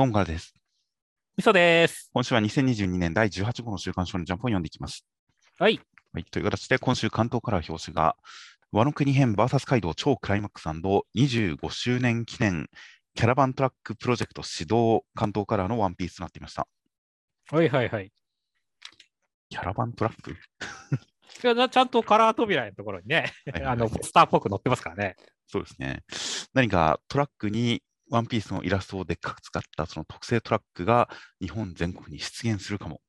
どうもからです。みそです。今週は2022年第18号の週刊少年ジャンプを読んでいきます。はい。はい、という形で、今週関東から表紙が、和の国編 VS カイドウ超クライマックス &25 周年記念キャラバントラックプロジェクト始動関東カラーのワンピースとなっていました。はいはいはい。キャラバントラック？ちゃんとカラー扉のところにね、はいはいあの、ポスターっぽく載ってますからね。そうですね。何かトラックにワンピースのイラストをでっかく使ったその特製トラックが日本全国に出現するかも。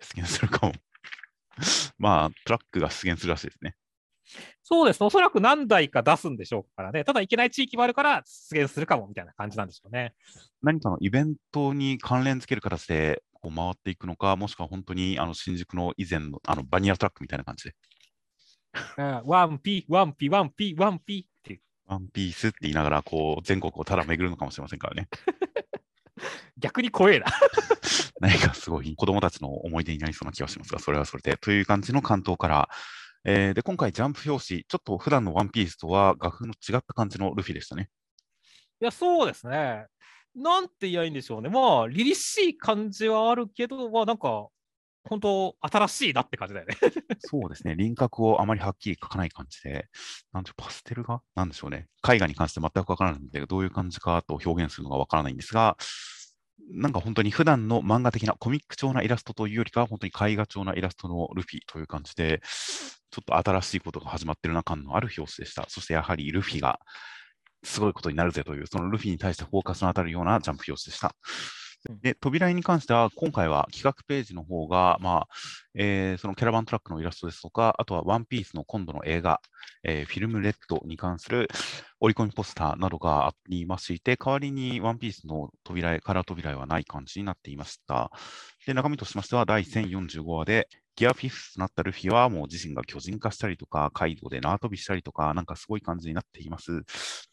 出現するかも。まあ、トラックが出現するらしいですね。そうですね。おそらく何台か出すんでしょうからね。ただ、いけない地域もあるから出現するかもみたいな感じなんでしょうね。何かのイベントに関連付ける形でこう回っていくのか、もしくは本当にあの新宿の以前のあのバニラトラックみたいな感じで、うんワンピ、ワンピ、ワンピ、ワンピってワンピースって言いながらこう全国をただ巡るのかもしれませんからね。逆に怖えな。何かすごい子供たちの思い出になりそうな気がしますが、それはそれで。という感じの関東から、えーで、今回ジャンプ表紙、ちょっと普段のワンピースとは画風の違った感じのルフィでしたね。いや、そうですね。なんて言えばいいんでしょうね。まあ、凛々しい感じはあるけど、まあ、なんか、本当新しいなって感じだよね。そうですね。輪郭をあまりはっきり描かない感じで、なんてパステル画なんでしょうね。絵画に関して全くわからないので、どういう感じかと表現するのがわからないんですが、なんか本当に普段の漫画的なコミック調なイラストというよりかは、本当に絵画調なイラストのルフィという感じで、ちょっと新しいことが始まってるな感のある表紙でした。そしてやはりルフィがすごいことになるぜという、そのルフィに対してフォーカスの当たるようなジャンプ表紙でした。で、扉絵に関しては、今回は企画ページの方が、まあ、えーそのキャラバントラックのイラストですとか、あとはワンピースの今度の映画、えーフィルムレッドに関する折り込みポスターなどがありまして、代わりにワンピースの扉絵、カラー扉絵はない感じになっていました。で、中身としましては、第1045話で、ギアフィフスとなったルフィはもう自身が巨人化したりとか、カイドウで縄跳びしたりとか、なんかすごい感じになっています。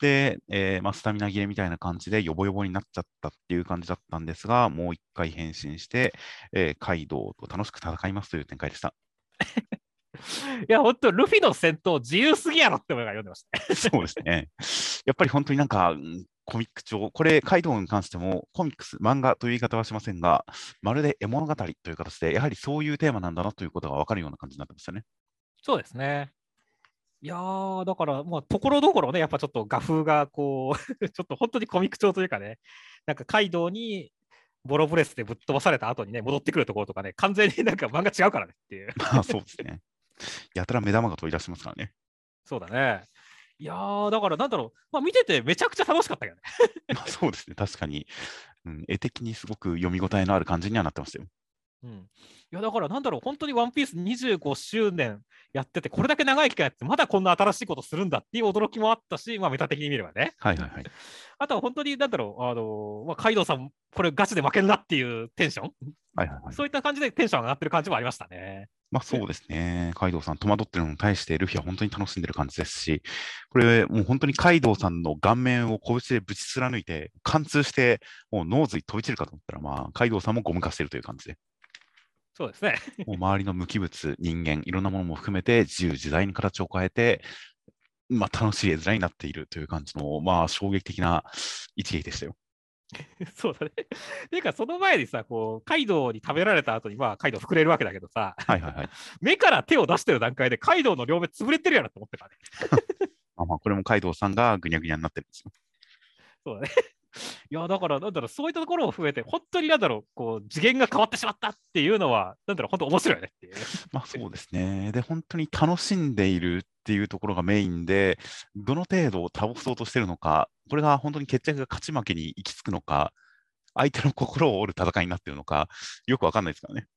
で、えーまあ、スタミナ切れみたいな感じでヨボヨボになっちゃったっていう感じだったんですが、もう一回変身して、えーカイドウと楽しく戦いますという展開でした。いや、本当ルフィの戦闘自由すぎやろって思いが読んでましたね。そうですね。やっぱり本当になんか、うんコミック調、これ、カイドウに関しても、コミックス、漫画という言い方はしませんが、まるで絵物語という形で、やはりそういうテーマなんだなということが分かるような感じになってましたね。そうですね。いやー、だから、まあ、ところどころね、やっぱちょっと画風がこう、ちょっと本当にコミック調というかね、なんかカイドウにボロブレスでぶっ飛ばされた後にね、戻ってくるところとかね、完全になんか漫画違うからねっていう。まあそうですね。やたら目玉が飛び出しますからね。そうだね。いやー、だからなんだろう、まあ、見ててめちゃくちゃ楽しかったけどね。まあそうですね。確かに、うん、絵的にすごく読み応えのある感じにはなってましたよ。うん、いやだからなんだろう、本当にワンピース25周年やってて、これだけ長い期間やって、まだこんな新しいことするんだっていう驚きもあったし、まあ、メタ的に見ればね。はいはいはい。あとは本当になんだろう、あのまあ、カイドウさん、これガチで負けるなっていうテンション、はいはいはい。そういった感じでテンション上がってる感じもありましたね。まあそうですね。カイドウさん戸惑ってるのに対してルフィは本当に楽しんでる感じですし、これもう本当にカイドウさんの顔面を拳でぶち貫いて、貫通して、もう脳髄飛び散るかと思ったら、まあカイドウさんもゴム化してるという感じで、そうですね。もう周りの無機物、人間、いろんなものも含めて自由自在に形を変えて、まあ楽しい絵面になっているという感じの、まあ衝撃的な一撃でしたよ。そうだね。ていうか、その前にさ、こう、カイドウに食べられた後に、まあ、カイドウ膨れるわけだけどさ、はいはいはい。目から手を出してる段階で、カイドウの両目潰れてるやろって思ってたね。まあまあこれもカイドウさんがぐにゃぐにゃになってるんですよ。そうだね。いや、だから、なんだろう、そういったところも含めて、本当になんだろう、こう、次元が変わってしまったっていうのは、なんだろう、本当面白いねっていう。まあそうですね。で、本当に楽しんでいるっていうところがメインで、どの程度倒そうとしてるのか、これが本当に決着が勝ち負けに行き着くのか、相手の心を折る戦いになってるのか、よくわかんないですからね。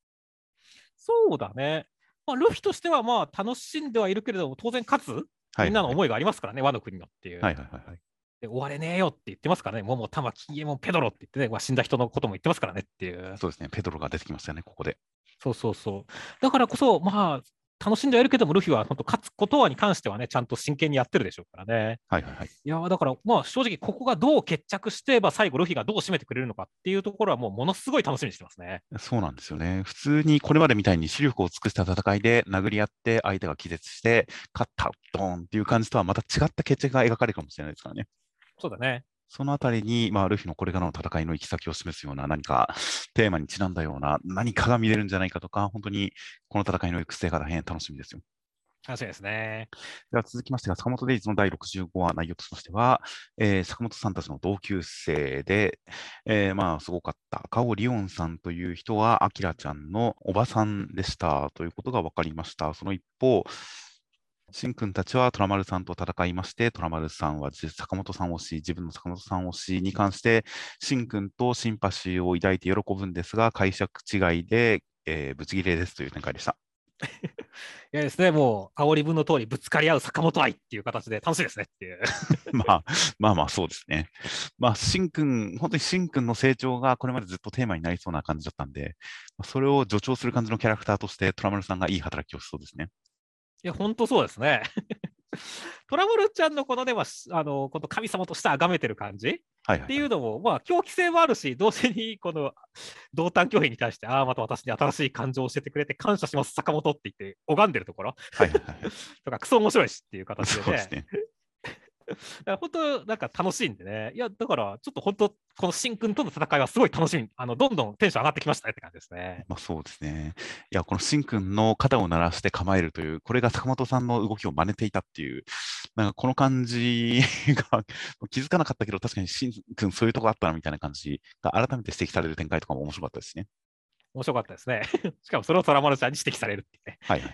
そうだね。まあ、ルフィとしては、まあ、楽しんではいるけれども、当然勝つ、はい。みんなの思いがありますからね、和の国のっていう。はいはいはいはい。で終われねえよって言ってますからね、桃、玉、金右衛門、ペドロって言ってね、まあ、死んだ人のことも言ってますからねっていう。そうですね。ペドロが出てきましたよね、ここで。そうそうそう。だからこそ、まあ、楽しんではいるけども、ルフィは本当、勝つことはに関してはね、ちゃんと真剣にやってるでしょうからね。はいはいはい。いやーだから、まあ、正直、ここがどう決着して、まあ、最後、ルフィがどう締めてくれるのかっていうところは、もうものすごい楽しみにしてますね。そうなんですよね。普通にこれまでみたいに視力を尽くした戦いで殴り合って相手が気絶して、勝った、ドーンっていう感じとはまた違った決着が描かれるかもしれないですからね。そうだね。そのあたりに、まあ、ルフィのこれからの戦いの行き先を示すような何かテーマにちなんだような何かが見れるんじゃないかとか、本当にこの戦いの行く末が大変楽しみですよ。楽しみですね。では続きましてが、坂本デイズの第65話内容としましては、えー、坂本さんたちの同級生で、えー、まあ、すごかった。カオリオンさんという人は、アキラちゃんのおばさんでしたということが分かりました。その一方、しんくんたちは虎丸さんと戦いまして、虎丸さんは坂本さん推し、自分の坂本さん推しに関して、しんくんとシンパシーを抱いて喜ぶんですが、解釈違いで、えー、ぶち切れですという展開でした。いやですね、もう、煽り文の通り、ぶつかり合う坂本愛っていう形で楽しいですねっていう。まあ、まあまあ、そうですね。まあ、しんくん、本当にしんくんの成長がこれまでずっとテーマになりそうな感じだったんで、それを助長する感じのキャラクターとして、虎丸さんがいい働きをしそうですね。いや、本当そうですね。トラブルちゃんのこのでは、あのこの神様として崇めてる感じ、はいっていうのも、まあ、狂気性もあるし、同時にこの同担拒否に対して、ああ、また私に新しい感情を教えてくれて感謝します、坂本って言って拝んでるところ、はいはいはい、とか、クソ面白いしっていう形でね、ね本当、なんか楽しいんでね。いや、だから、ちょっと本当、このしんくんとの戦いはすごい楽しみ、あのどんどんテンション上がってきましたねって感じですね。まあ、そうですね。いや、このしんくんの肩を鳴らして構えるという、これが坂本さんの動きを真似ていたっていう、なんかこの感じが 気づかなかったけど、確かにしんくんそういうとこあったなみたいな感じが改めて指摘される展開とかも面白かったですね。面白かったですね。しかもそれを虎丸ちゃんに指摘されるってね。はい、はい。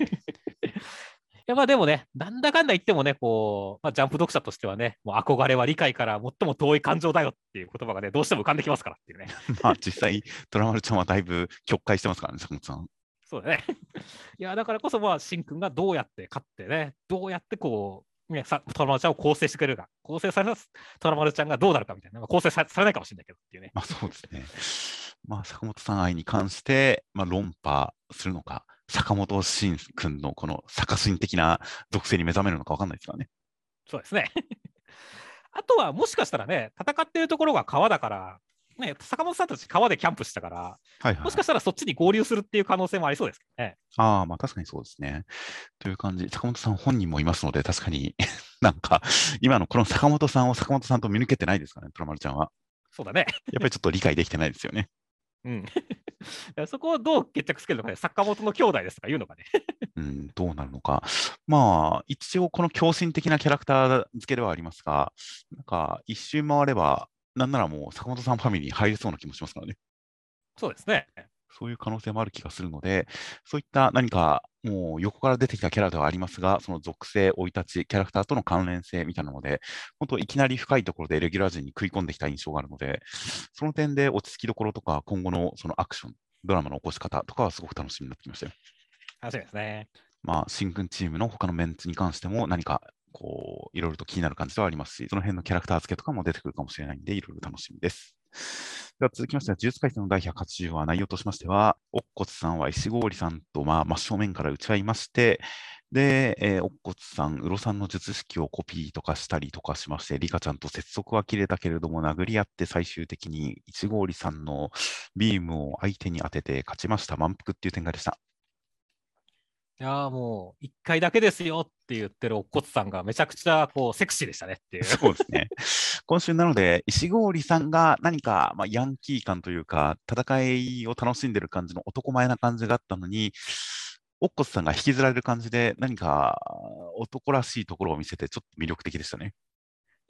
やまあでもね、なんだかんだ言ってもね、こう、まあ、ジャンプ読者としてはね、もう憧れは理解から最も遠い感情だよっていう言葉がね、どうしても浮かんできますからっていうね。まあ実際、トラマルちゃんはだいぶ曲解してますからね、坂本さん。そうだね。いや、だからこそ、まあ、しんくんがどうやって勝ってね、どうやってこう、ね、さトラマルちゃんを構成してくれるか、構成されたトラマルちゃんがどうなるかみたいな、まあ、構成されないかもしれないけどっていうね。まあそうですね。まあ、坂本さん愛に関して、まあ、論破するのか、坂本慎君のこの坂神的な属性に目覚めるのか分かんないですからね。そうですね。あとはもしかしたらね、戦ってるところが川だから、ね、坂本さんたち川でキャンプしたから、はいはい、もしかしたらそっちに合流するっていう可能性もありそうですけどね。ああ、まあ確かにそうですね。という感じ、坂本さん本人もいますので、確かに なんか、今のこの坂本さんを坂本さんと見抜けてないですかね、トラマルちゃんは。そうだね。やっぱりちょっと理解できてないですよね。うん。そこをどう決着つけるのかね、坂本の兄弟ですとか言うのかね。うん、どうなるのか。まあ、一応この狂信的なキャラクター付けではありますが、なんか一周回れば、なんならもう坂本さんファミリーに入れそうな気もしますからね。そうですね。そういう可能性もある気がするので、そういった何かもう横から出てきたキャラではありますが、その属性、生い立ち、キャラクターとの関連性みたいなので、本当いきなり深いところでレギュラー陣に食い込んできた印象があるので、その点で落ち着きどころとか、今後のそのアクション、ドラマの起こし方とかはすごく楽しみになってきましたよ。楽しみですね。まあ、新軍チームの他のメンツに関しても何かこう、いろいろと気になる感じではありますし、その辺のキャラクター付けとかも出てくるかもしれないんで、いろいろ楽しみです。では続きましては、呪術廻戦の第180話、内容としましては、乙骨さんは石郡さんと、まあ、真正面から打ち合いまして、で、えー、乙骨さん、うろさんの術式をコピーとかしたりとかしまして、リカちゃんと接続は切れたけれども、殴り合って最終的に石郡さんのビームを相手に当てて勝ちました。満腹っていう展開でした。いやもう1回だけですよって言ってるおっこつさんがめちゃくちゃこうセクシーでしたねっていう。そうですね。今週なので、石郡さんが何か、まあ、ヤンキー感というか、戦いを楽しんでる感じの男前な感じがあったのに、おっこつさんが引きずられる感じで、何か男らしいところを見せて、ちょっと魅力的でしたね。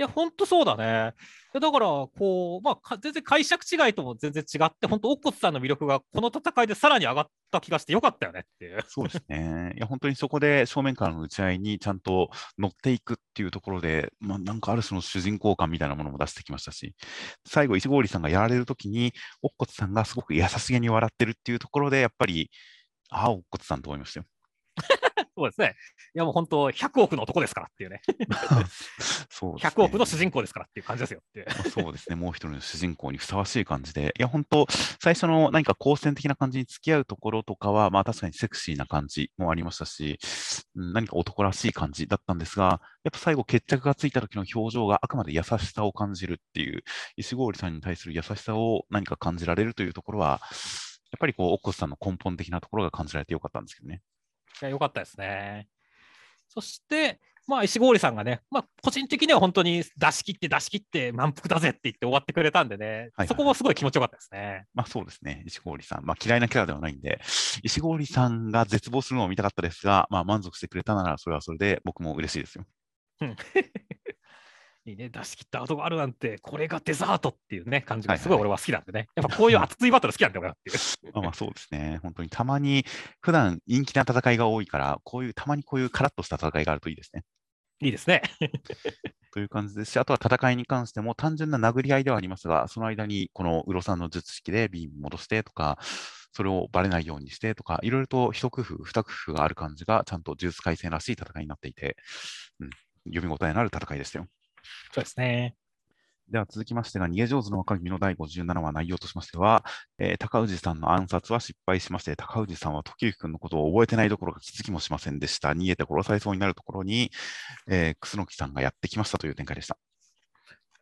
や、本当そうだね。だから、こう、まあ、全然解釈違いとも全然違って、本当、乙骨さんの魅力がこの戦いでさらに上がった気がしてよかったよねっていう。そうですね。いや、本当にそこで正面からの打ち合いにちゃんと乗っていくっていうところで、まあ、なんかある種の主人公感みたいなものも出してきましたし、最後、石郡さんがやられるときに、乙骨さんがすごく優しげに笑ってるっていうところで、やっぱり、ああ、乙骨さんと思いましたよ。そうですね。いやもう本当、100億の男ですからっていうね。そうね100億の主人公ですからっていう感じですよってそうですね。もう一人の主人公にふさわしい感じで。いや、本当、最初の何か好戦的な感じに付き合うところとかは、まあ確かにセクシーな感じもありましたし、何か男らしい感じだったんですが、やっぱ最後決着がついた時の表情があくまで優しさを感じるっていう、石郡さんに対する優しさを何か感じられるというところは、やっぱりこう、奥さんの根本的なところが感じられてよかったんですけどね。や、良かったですね。そして、まあ、石郡さんがね、まあ、個人的には本当に出し切って出し切って満腹だぜって言って終わってくれたんでね、はいはいそこもすごい気持ちよかったですね。まあそうですね、石郡さん。まあ嫌いなキャラではないんで、石郡さんが絶望するのを見たかったですが、まあ満足してくれたならそれはそれで僕も嬉しいですよ。いいね、出し切った後があるなんて、これがデザートっていうね、感じがはいはいすごい俺は好きなんでね。やっぱこういう熱いバトル好きなんだよ、俺はっていう。まあまあそうですね。本当にたまに、普段陰気な戦いが多いから、こういう、たまにこういうカラッとした戦いがあるといいですね。いいですね。という感じですし、あとは戦いに関しても単純な殴り合いではありますが、その間にこのウロさんの術式でビーム戻してとか、それをバレないようにしてとか、いろいろと一工夫、二工夫がある感じが、ちゃんと呪術廻戦らしい戦いになっていて、うん、読み応えのある戦いでしたよ。そうですね。では続きましてが、逃げ上手の若君の第57話内容としましては、えー高氏さんの暗殺は失敗しまして、高氏さんは時行君のことを覚えてないどころか気づきもしませんでした。逃げて殺されそうになるところに、えー、楠木さんがやってきましたという展開でした。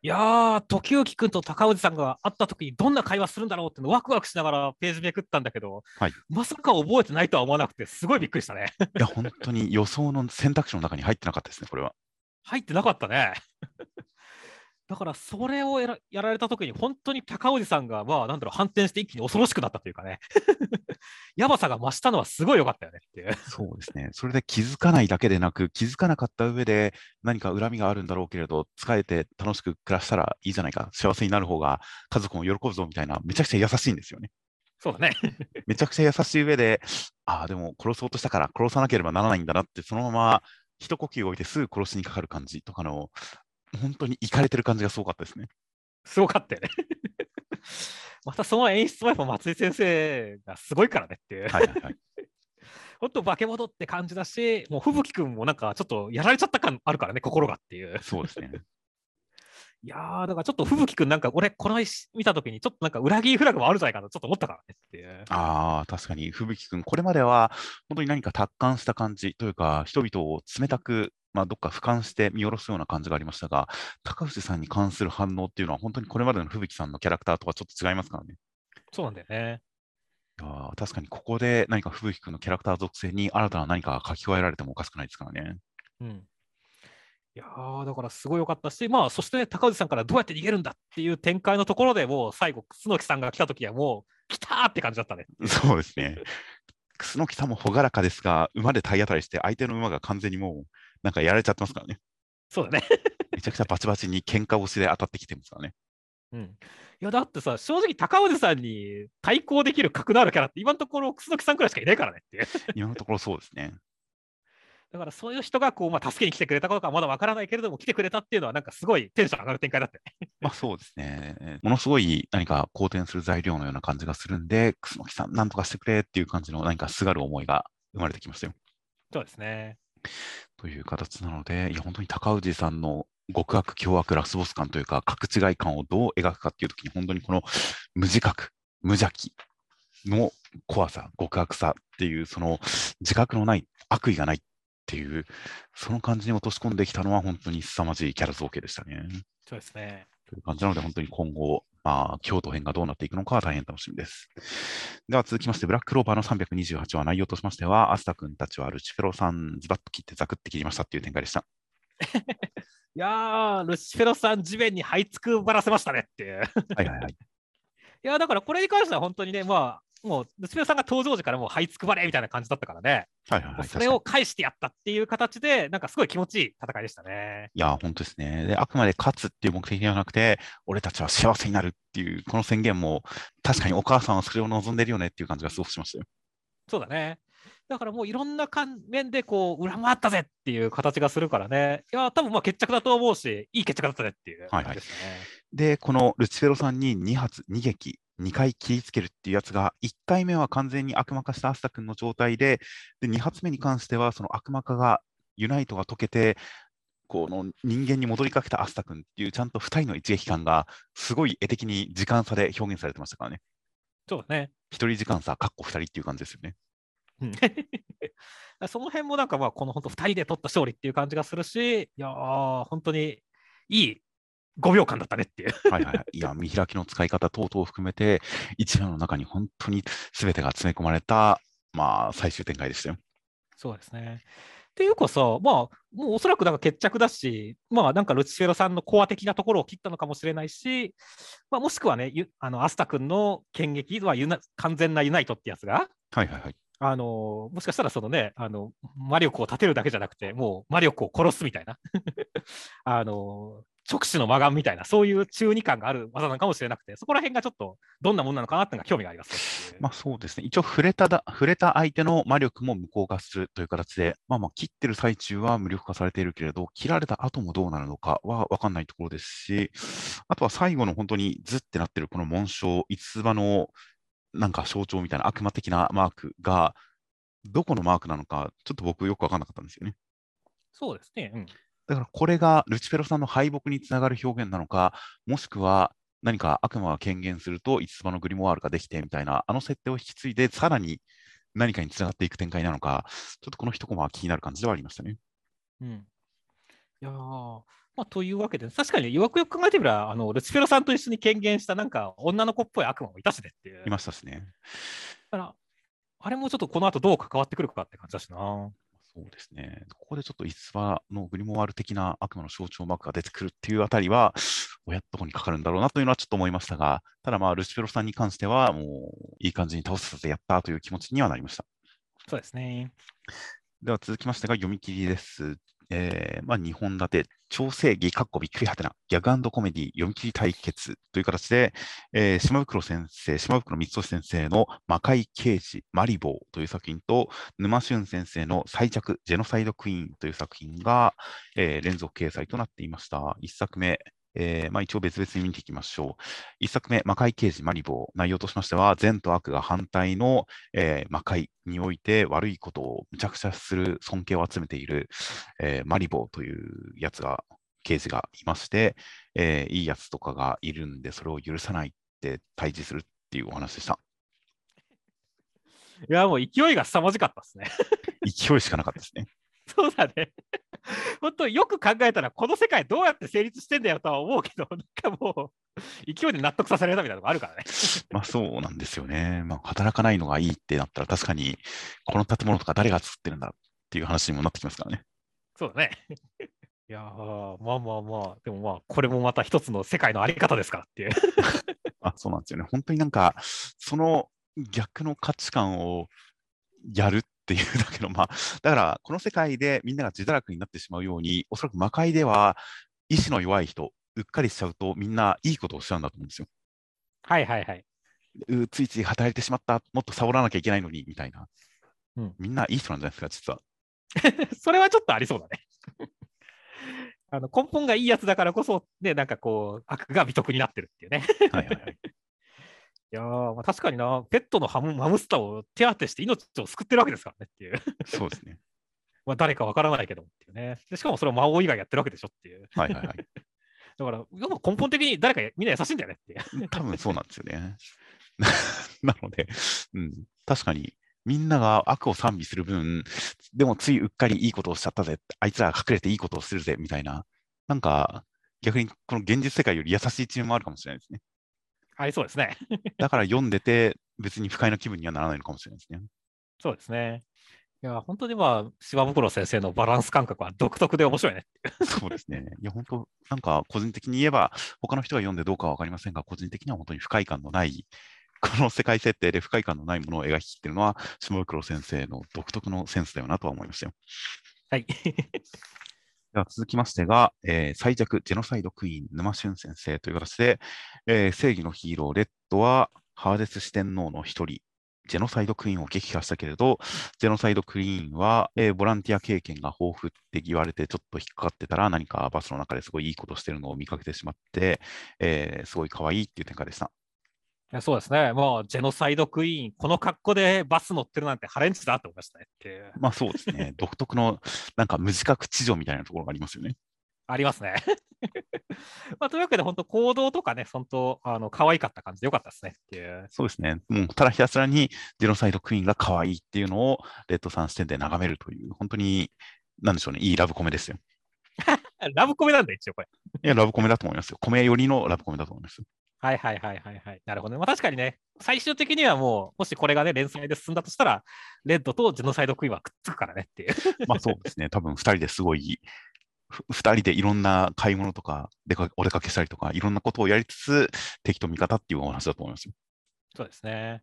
いやー、時行君と高氏さんが会った時にどんな会話するんだろうってのワクワクしながらページめくったんだけど、はいまさか覚えてないとは思わなくて、すごいびっくりしたね。いや、本当に予想の選択肢の中に入ってなかったですね、これは。入ってなかったね。だからそれをやらやられた時に本当に高氏さんがまあなんだろう反転して一気に恐ろしくなったというかね やばさが増したのはすごい良かったよねっていうそうですね。それで気づかないだけでなく、気づかなかった上で何か恨みがあるんだろうけれど、使えて楽しく暮らしたらいいじゃないか、幸せになる方が家族も喜ぶぞみたいな、めちゃくちゃ優しいんですよね。そうだねめちゃくちゃ優しい上で、ああ、でも殺そうとしたから殺さなければならないんだなって、そのまま一呼吸置いてすぐ殺しにかかる感じとかの、本当にいかれてる感じがすごかったですね。すごかったよね またその演出もやっぱ松井先生がすごいからねっていう、はいはいはい。本当化け物って感じだしもう吹雪くんもなんかちょっとやられちゃった感あるからね心がっていうそうですね。いやーだからちょっと吹雪くんなんか俺この石見た時にちょっとなんか裏切りフラグもあるんじゃないかなとちょっと思ったからねってああ、確かに、吹雪君、これまでは本当に何か達観した感じというか、人々を冷たく、まあ、どっか俯瞰して見下ろすような感じがありましたが、高藤さんに関する反応っていうのは、本当にこれまでの吹雪さんのキャラクターとはちょっと違いますからね。そうなんだよねいやー確かにここで何か吹雪君のキャラクター属性に新たな何かが書き加えられてもおかしくないですからね。うんいやーだからすごい良かったし、まあ、そして、ね、高氏さんからどうやって逃げるんだっていう展開のところでもう最後、楠木さんが来た時はもう、来たーって感じだったね。そうですね。楠木さんも朗らかですが、馬で体当たりして、相手の馬が完全にもう、なんかやられちゃってますからね。そうだね。めちゃくちゃバチバチに喧嘩腰で当たってきてますからね。うん、いや、だってさ、正直、高氏さんに対抗できる格のあるキャラって、今のところ、楠木さんくらいしかいないからねっていう。今のところそうですね。だから、そういう人がこう、まあ、助けに来てくれたことかまだわからないけれども、来てくれたっていうのは、なんかすごいテンション上がる展開だったよね。まあそうですね。ものすごい何か好転する材料のような感じがするんで、楠木さん、なんとかしてくれっていう感じの何かすがる思いが生まれてきましたよ。そうですね。という形なので、いや、本当に高氏さんの極悪、凶悪、ラスボス感というか、格違い感をどう描くかっていうときに、本当にこの無自覚、無邪気の怖さ、極悪さっていう、その自覚のない、悪意がないっていう、その感じに落とし込んできたのは、本当に凄まじいキャラ造形でしたね。そうですね。という感じなので、本当に今後、まあ、京都編がどうなっていくのかは大変楽しみです。では続きまして、ブラッククローバーの328話、内容としましては、アスタ君たちはルチフェロさん、ズバッと切ってザクって切りましたっていう展開でした。いやー、ルシフェロさん、地面に這いつくばらせましたねっていう。はいはいはい。いや、だからこれに関しては本当にね、まあ、もう、ルシフェロさんが登場時からもう這いつくばれみたいな感じだったからね、はいはいはい。それを返してやったっていう形で、なんかすごい気持ちいい戦いでしたね。いや、本当ですね。で、あくまで勝つっていう目的ではなくて、俺たちは幸せになるっていう、この宣言も、確かにお母さんはそれを望んでるよねっていう感じがすごくしましたよ。そうだね。だからもういろんな関面でこう、裏回ったぜっていう形がするからね。いや、多分まあ決着だと思うし、いい決着だったねっていう感じですね。で、このルチフェロさんに2発、2撃、2回切りつけるっていうやつが、1回目は完全に悪魔化したアスタ君の状態で、で2発目に関しては、その悪魔化が、ユナイトが解けて、この人間に戻りかけたアスタ君っていう、ちゃんと2人の一撃感が、すごい絵的に時間差で表現されてましたからね。そうだね。1人時間差、かっこ2人っていう感じですよね。うん その辺もなんかまあこの本当2人で取った勝利っていう感じがするし、いやー、本当にいい5秒間だったねっていう。はいはいはい。いや、見開きの使い方等々を含めて、一話の中に本当に全てが詰め込まれた、まあ、最終展開でしたよ。そうですね。っていうかさ、まあ、もうおそらくなんか決着だし、まあ、なんかルチフェロさんのコア的なところを切ったのかもしれないし、まあ、もしくはね、ゆあのアスタ君の剣撃はユナ完全なユナイトってやつが、はいはいはい。あのもしかしたらそのね、あの魔力を立てるだけじゃなくて、もう魔力を殺すみたいな、あの直視の魔眼みたいな、そういう中二感がある技なのかもしれなくて、そこら辺がちょっとどんなもんなのかなっていうのが興味があります、まあそうですね。一応触れただ、触れた相手の魔力も無効化するという形で、まあまあ切ってる最中は無力化されているけれど、切られた後もどうなるのかは分かんないところですし、あとは最後の本当にズってなってるこの紋章、五つ葉のなんか象徴みたいな悪魔的なマークが、どこのマークなのか、ちょっと僕よく分かんなかったんですよね。そうですね。うんだからこれがルチフェロさんの敗北につながる表現なのか、もしくは何か悪魔が権限すると、五つ葉のグリモワールができてみたいな、あの設定を引き継いで、さらに何かにつながっていく展開なのか、ちょっとこの一コマは気になる感じではありましたね。うん、いやーまあ、というわけで、確かによくよく考えてみれば、あのルチフェロさんと一緒に権限したなんか女の子っぽい悪魔もいたしねっていう。いましたしね。だからあれもちょっとこの後どう関わってくるかって感じだしな。そうですね。ここでちょっと五つ葉のグリモワール的な悪魔の象徴マークが出てくるっていうあたりは、親どこにかかるんだろうなというのはちょっと思いましたが、ただまあ、ルチフェロさんに関しては、もういい感じに倒せてやったという気持ちにはなりました。そうですね。では続きましてが読み切りです。えーまあ、2本立て、超正義、かっこびっくりはてな、ギャグコメディ、読み切り対決という形で、えー島袋先生、島袋光俊先生の魔界刑事、マリボーという作品と、沼俊先生の最弱、ジェノサイドクイーンという作品が、えー連続掲載となっていました。1作目、えーまあ、一応別々に見ていきましょう。1作目、魔界刑事マリボー。内容としましては、善と悪が反対の、えー魔界において悪いことをむちゃくちゃする尊敬を集めている、えーマリボーというやつが、刑事がいまして、えーいいやつとかがいるんで、それを許さないって対峙するっていうお話でした。いや、もう勢いが凄まじかったですね。勢いしかなかったですね。そうだね。本当よく考えたら、この世界どうやって成立してんだよとは思うけど、なんかもう、勢いで納得させられたみたいなとこあるからね。まあそうなんですよね。まあ働かないのがいいってなったら確かにこの建物とか誰が作ってるんだっていう話にもなってきますからね。そうだね。いやー、まあまあまあ、でもまあ、これもまた一つの世界のあり方ですからっていう。あそうなんですよね。本当になんかその逆の価値観をやるっていうだけの、まあだからこの世界でみんなが自堕落になってしまうように、おそらく魔界では意志の弱い人、うっかりしちゃうとみんないいことをしちゃうんだと思うんですよ。はいはいはい。うついつい働いてしまった、もっとサボらなきゃいけないのにみたいな。うんみんないい人なんじゃないですか、実は。それはちょっとありそうだね。あの根本がいいやつだからこそ、ね、なんかこう、悪が美徳になってるっていうね。はいはいはい。いやー、まあ、確かにな、ペットのハムハムスターを手当てして命を救ってるわけですからねっていう。そうですね。まあ誰かわからないけどもっていうね。でしかもそれを魔王以外やってるわけでしょっていう。はいはいはい。だから、根本的に誰かみんな優しいんだよねって。多分そうなんですよね。なので、うん、確かにみんなが悪を賛美する分、でもついうっかりいいことをしちゃったぜ、あいつらが隠れていいことをするぜみたいな、なんか逆にこの現実世界より優しい一面もあるかもしれないですね。ありそうですね。だから読んでて別に不快な気分にはならないのかもしれないですね。そうですね。いや、本当にまあ、島袋先生のバランス感覚は独特で面白いね。そうですね。いや、本当、なんか個人的に言えば、他の人が読んでどうかは分かりませんが、個人的には本当に不快感のない、この世界設定で不快感のないものを描き切っているのは、下袋先生の独特のセンスだよなとは思いましたよ。はい。では続きましてが、えー最弱ジェノサイドクイーン沼俊先生という形で、えー正義のヒーローレッドはハーデス四天王の一人、ジェノサイドクイーンを撃破したけれど、ジェノサイドクイーンは、えーボランティア経験が豊富って言われてちょっと引っかかってたら何かバスの中ですごいいいことしてるのを見かけてしまって、えーすごい可愛いっていう展開でした。いやそうですね。もう、ジェノサイドクイーン、この格好でバス乗ってるなんてハレンチだって思いましたねって。まあそうですね。独特のなんか無自覚知女みたいなところがありますよね。ありますね。まあ、というわけで、本当行動とかね、本当、あの、可愛かった感じでよかったですねっていう。そうですね。もうただひたすらにジェノサイドクイーンが可愛いっていうのをレッドさん視点で眺めるという、本当に、なんでしょうね、いいラブコメですよ。ラブコメなんだ、一応これ。いや、ラブコメだと思いますよ。コメ寄りのラブコメだと思いますよ。はいはいはいはいはい。なるほどね。まあ確かにね、最終的にはもう、もしこれがね、連載で進んだとしたら、レッドとジェノサイドクイーンはくっつくからねっていう。まあそうですね。多分2人ですごい、2人でいろんな買い物とか出か、お出かけしたりとか、いろんなことをやりつつ、敵と味方っていうお話だと思いますよ。そうですね。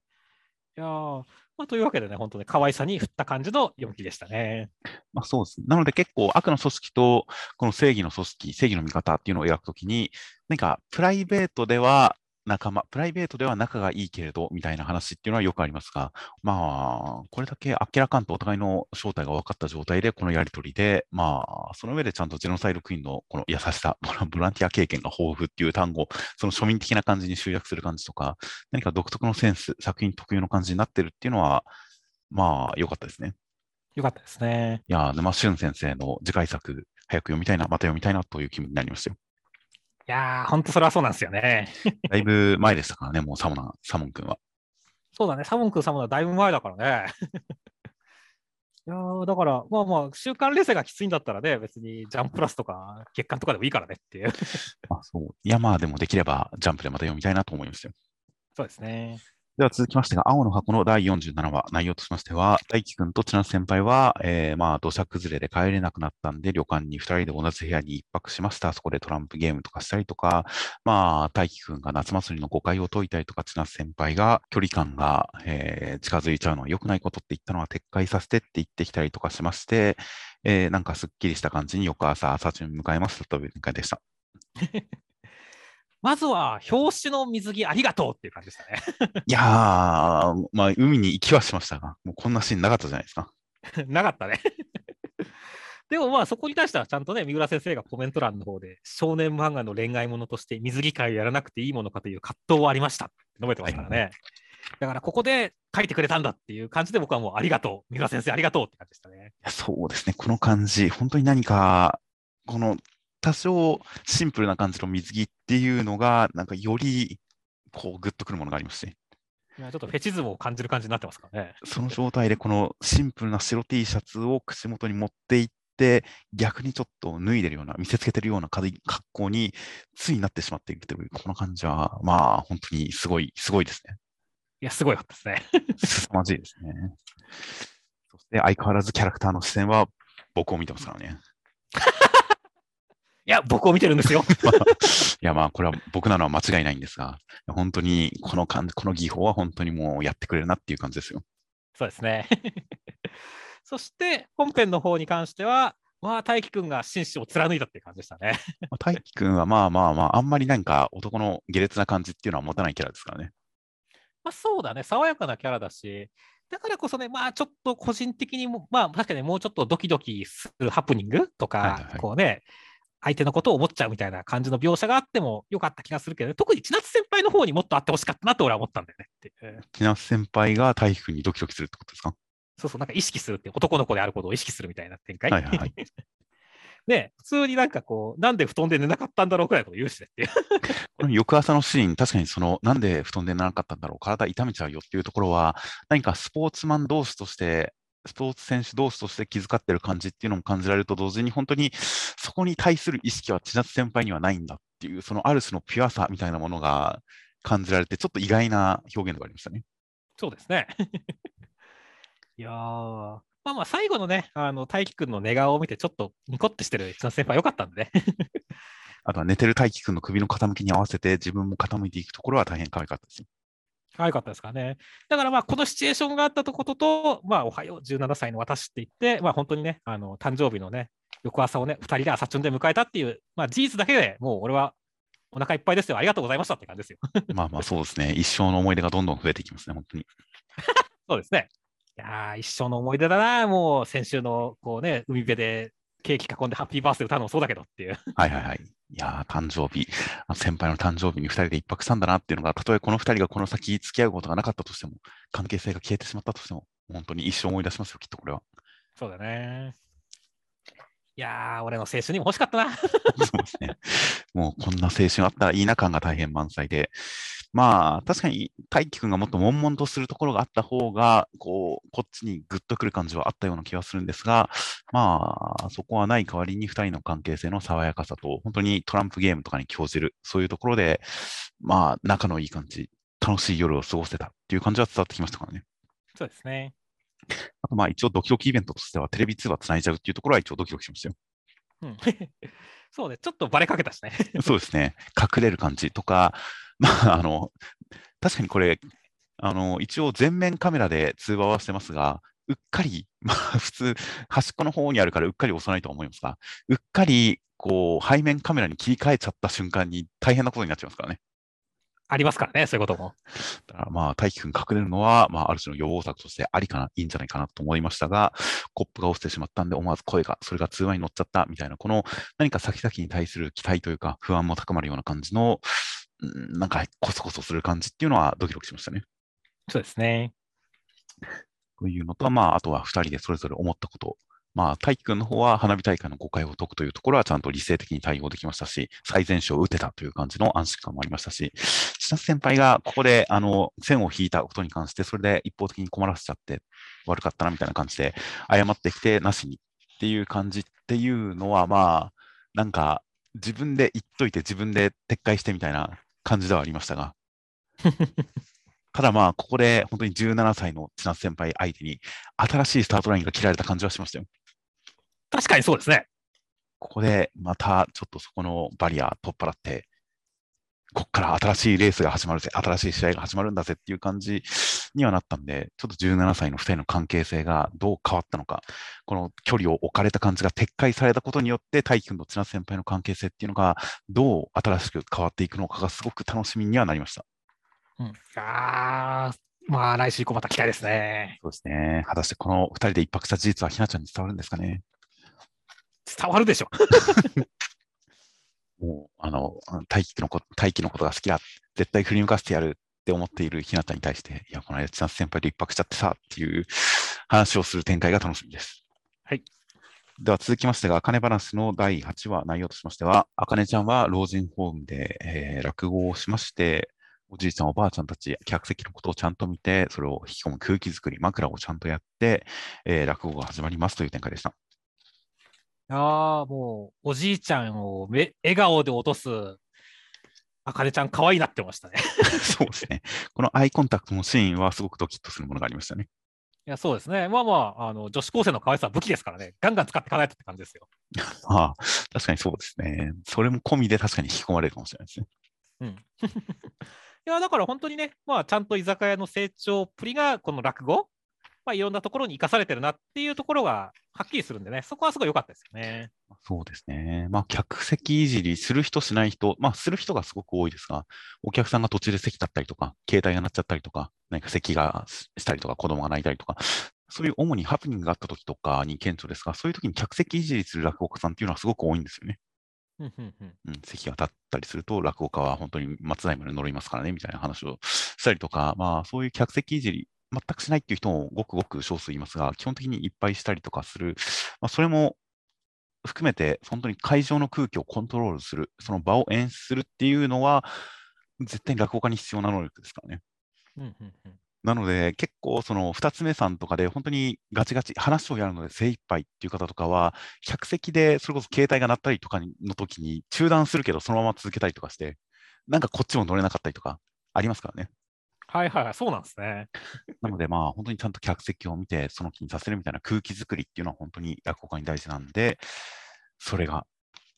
いやーまあ、というわけでね、本当に可愛さに振った感じの読みでしたね。まあそうです。なので結構悪の組織とこの正義の組織、正義の味方っていうのを描くときに、なんかプライベートでは仲間、プライベートでは仲がいいけれどみたいな話っていうのはよくありますが、まあ、これだけ明らかんとお互いの正体が分かった状態でこのやりとりで、まあ、その上でちゃんとジェノサイドクイーンのこの優しさ、ボランティア経験が豊富っていう単語、その庶民的な感じに集約する感じとか、何か独特のセンス、作品特有の感じになってるっていうのは、まあ、良かったですね。よかったですね。いやー、沼俊先生の次回作、早く読みたいな、また読みたいなという気分になりましたよ。いやー、本当それはそうなんですよね。だいぶ前でしたからね、もうサモナ、サモン君は。そうだね、サモン君、サモンはだいぶ前だからね。いやーだから、まあまあ、週刊連載がきついんだったらね、別にジャンプラスとか月刊とかでもいいからねっていう。あそういや、まあでもできればジャンプでまた読みたいなと思いましたよ。そうですね。では続きましてが、青の箱の第47話、内容としましては、大輝くんと千夏先輩は、えーまあ土砂崩れで帰れなくなったんで、旅館に2人で同じ部屋に一泊しました。そこでトランプゲームとかしたりとか、まあ大輝くんが夏祭りの誤解を解いたりとか、千夏先輩が距離感が、えー近づいちゃうのは良くないことって言ったのは撤回させてって言ってきたりとかしまして、えーなんかすっきりした感じに翌朝、朝中に迎えますという展開でした。まずは、表紙の水着ありがとうっていう感じでしたね。いやー、まあ海に行きはしましたが、もうこんなシーンなかったじゃないですか。なかったね。でもまあそこに対してはちゃんとね、三浦先生がコメント欄の方で少年漫画の恋愛ものとして水着会をやらなくていいものかという葛藤はありましたって述べてますからね。だからここで書いてくれたんだっていう感じで僕はもうありがとう、三浦先生ありがとうって感じでしたね。そうですね、この感じ、本当に何か、この多少シンプルな感じの水着っていうのが、なんかよりこうグッとくるものがありまして、いやちょっとフェチズムを感じる感じになってますからね。その状態でこのシンプルな白 T シャツを口元に持っていって、逆にちょっと脱いでるような、見せつけてるような格好についなってしまっているという、この感じは、まあ本当にすごい、すごいですね。いや、すごいですね。凄まじいですね。そして相変わらずキャラクターの視線は僕を見てますからね。いや、僕を見てるんですよ。いや、まあ、これは僕なのは間違いないんですが、本当にこのこの技法は本当にもうやってくれるなっていう感じですよ。そうですね。そして本編の方に関しては、まあ、大輝くんが紳士を貫いたっていう感じでしたね。まあ、大輝くんはまあまあまあ、あんまりなんか男の下劣な感じっていうのは持たないキャラですからね。まあ、そうだね、爽やかなキャラだし、だからこそね、まあちょっと個人的にも、まあ確かにもうちょっとドキドキするハプニングとか、はいはいはいこうね、相手のことを思っちゃうみたいな感じの描写があってもよかった気がするけど、特に千夏先輩の方にもっとあってほしかったなって俺は思ったんだよねって。千夏先輩が大輝くんにドキドキするってことですか？そうそう、なんか意識するって、男の子であることを意識するみたいな展開。はいはいはい。ね、普通になんかこう、なんで布団で寝なかったんだろうくらいのこと言うしねっていう。この翌朝のシーン、確かにその、なんで布団で寝なかったんだろう、体痛めちゃうよっていうところは、何かスポーツマン同士として、スポーツ選手同士として気遣ってる感じっていうのも感じられると同時に、本当にそこに対する意識は千夏先輩にはないんだっていう、そのある種のピュアさみたいなものが感じられて、ちょっと意外な表現がありましたね。そうですね。いやー、まあまあ最後のね、あの大輝くんの寝顔を見てちょっとニコってしてる千夏先輩よかったんでね。あとは寝てる大輝くんの首の傾きに合わせて自分も傾いていくところは大変可愛かったですよ。可愛かったですかね。だからまあこのシチュエーションがあったとことと、まあおはよう17歳の私って言って、まあ本当にね、あの誕生日のね、翌朝をね、2人で朝チュンで迎えたっていう、まあ事実だけでもう俺はお腹いっぱいですよ、ありがとうございましたって感じですよ。まあまあそうですね。一生の思い出がどんどん増えていきますね、本当に。そうですね。いやー、一生の思い出だな、もう先週のこうね、海辺でケーキ囲んでハッピーバースデー歌うのもそうだけどっていう。はいはいはい。いやー、誕生日、先輩の誕生日に2人で一泊したんだなっていうのが、たとえこの2人がこの先付き合うことがなかったとしても、関係性が消えてしまったとしても、本当に一生思い出しますよ、きっとこれは。そうだね。いやー、俺の青春にも欲しかったな。そうですね。もうこんな青春あったらいいな感が大変満載で、まあ、確かに大輝くんがもっと悶々とするところがあった方が、こう、こっちにグッとくる感じはあったような気がするんですが、まあ、そこはない代わりに2人の関係性の爽やかさと、本当にトランプゲームとかに興じる、そういうところで、まあ、仲のいい感じ、楽しい夜を過ごせたっていう感じは伝わってきましたからね。そうですね。あと、まあ、一応ドキドキイベントとしては、テレビ通話つないじゃうっていうところは一応ドキドキしましたよ。うん、そうね、ちょっとバレかけたしね。そうですね。隠れる感じとか、まあ、あの、確かにこれ、あの、一応全面カメラで通話はしてますが、うっかり、まあ普通、端っこの方にあるからうっかり押さないとは思いますが、うっかり、こう、背面カメラに切り替えちゃった瞬間に大変なことになっちゃいますからね。ありますからね、そういうことも。だからまあ、大輝くん隠れるのは、まあ、ある種の予防策としてありかな、いいんじゃないかなと思いましたが、コップが落ちてしまったんで、思わず声が、それが通話に乗っちゃったみたいな、この何か先々に対する期待というか、不安も高まるような感じの、うんなんかコソコソする感じっていうのはドキドキしましたね。そうですね。というのと、まあ、あとは2人でそれぞれ思ったこと。まあ、大輝くんの方は花火大会の誤解を解くというところはちゃんと理性的に対応できましたし、最善手を打てたという感じの安心感もありましたし、千夏先輩がここで、あの、線を引いたことに関して、それで一方的に困らせちゃって悪かったなみたいな感じで、謝ってきてなしにっていう感じっていうのは、まあ、なんか、自分で言っといて自分で撤回してみたいな感じではありましたが、ただまあ、ここで本当に17歳の千夏先輩相手に、新しいスタートラインが切られた感じはしましたよ。確かにそうですね。ここでまたちょっとそこのバリア取っ払って、ここから新しいレースが始まるぜ、新しい試合が始まるんだぜっていう感じにはなったんで、ちょっと17歳の2人の関係性がどう変わったのか、この距離を置かれた感じが撤回されたことによって、大輝くんと千夏先輩の関係性っていうのがどう新しく変わっていくのかがすごく楽しみにはなりました。うん、あーまあ、来週以降また期待ですね。そうですね。果たしてこの2人で一泊した事実はひなちゃんに伝わるんですかね。伝わるでしょ。もう、あの、大輝のこ大輝のことが好きだ。絶対振り向かせてやるって思っているひなたに対して、いや、この間、千夏先輩と一泊しちゃってさ、っていう話をする展開が楽しみです。はい。では続きましてが、あかね話の第8話、内容としましては、あかねちゃんは老人ホームで、えー落語をしまして、おじいちゃん、おばあちゃんたち、客席のことをちゃんと見て、それを引き込む空気作り、枕をちゃんとやって、えー落語が始まりますという展開でした。ああ、もう、おじいちゃんをめ笑顔で落とす、あかねちゃん、可愛いなってましたね。そうですね。このアイコンタクトのシーンはすごくドキッとするものがありましたね。いや、そうですね。まあまあ、あの女子高生の可愛さは武器ですからね。ガンガン使って考えたって感じですよ。ああ、確かにそうですね。それも込みで確かに引き込まれるかもしれないですね。うん。いや、だから本当にね、まあ、ちゃんと居酒屋の成長っぷりが、この落語、まあ、いろんなところに生かされてるなっていうところがはっきりするんでね、そこはすごい良かったですよね。そうですね。まあ、客席いじりする人、しない人、まあ、する人がすごく多いですが、お客さんが途中で席立ったりとか、携帯が鳴っちゃったりとか、何か席がしたりとか、子供が泣いたりとか、そういう主にハプニングがあった時とかに顕著ですが、そういう時に客席いじりする落語家さんっていうのはすごく多いんですよね。うんうんうんうん、席が立ったりすると、落語家は本当に松代まで乗りますからね、みたいな話をしたりとか、まあ、そういう客席いじり、全くしないっていう人もごくごく少数いますが、基本的にいっぱいしたりとかする、まあ、それも含めて、本当に会場の空気をコントロールする、その場を演出するっていうのは、絶対に落語家に必要な能力ですからね。うんうんうんなので、結構、その二つ目さんとかで、本当にガチガチ、話をやるので精一杯っていう方とかは、客席でそれこそ携帯が鳴ったりとかの時に中断するけど、そのまま続けたりとかして、なんかこっちも乗れなかったりとか、ありますからね。はいはい、そうなんですね。なので、まあ、本当にちゃんと客席を見て、その気にさせるみたいな空気作りっていうのは本当に落語家に大事なんで、それが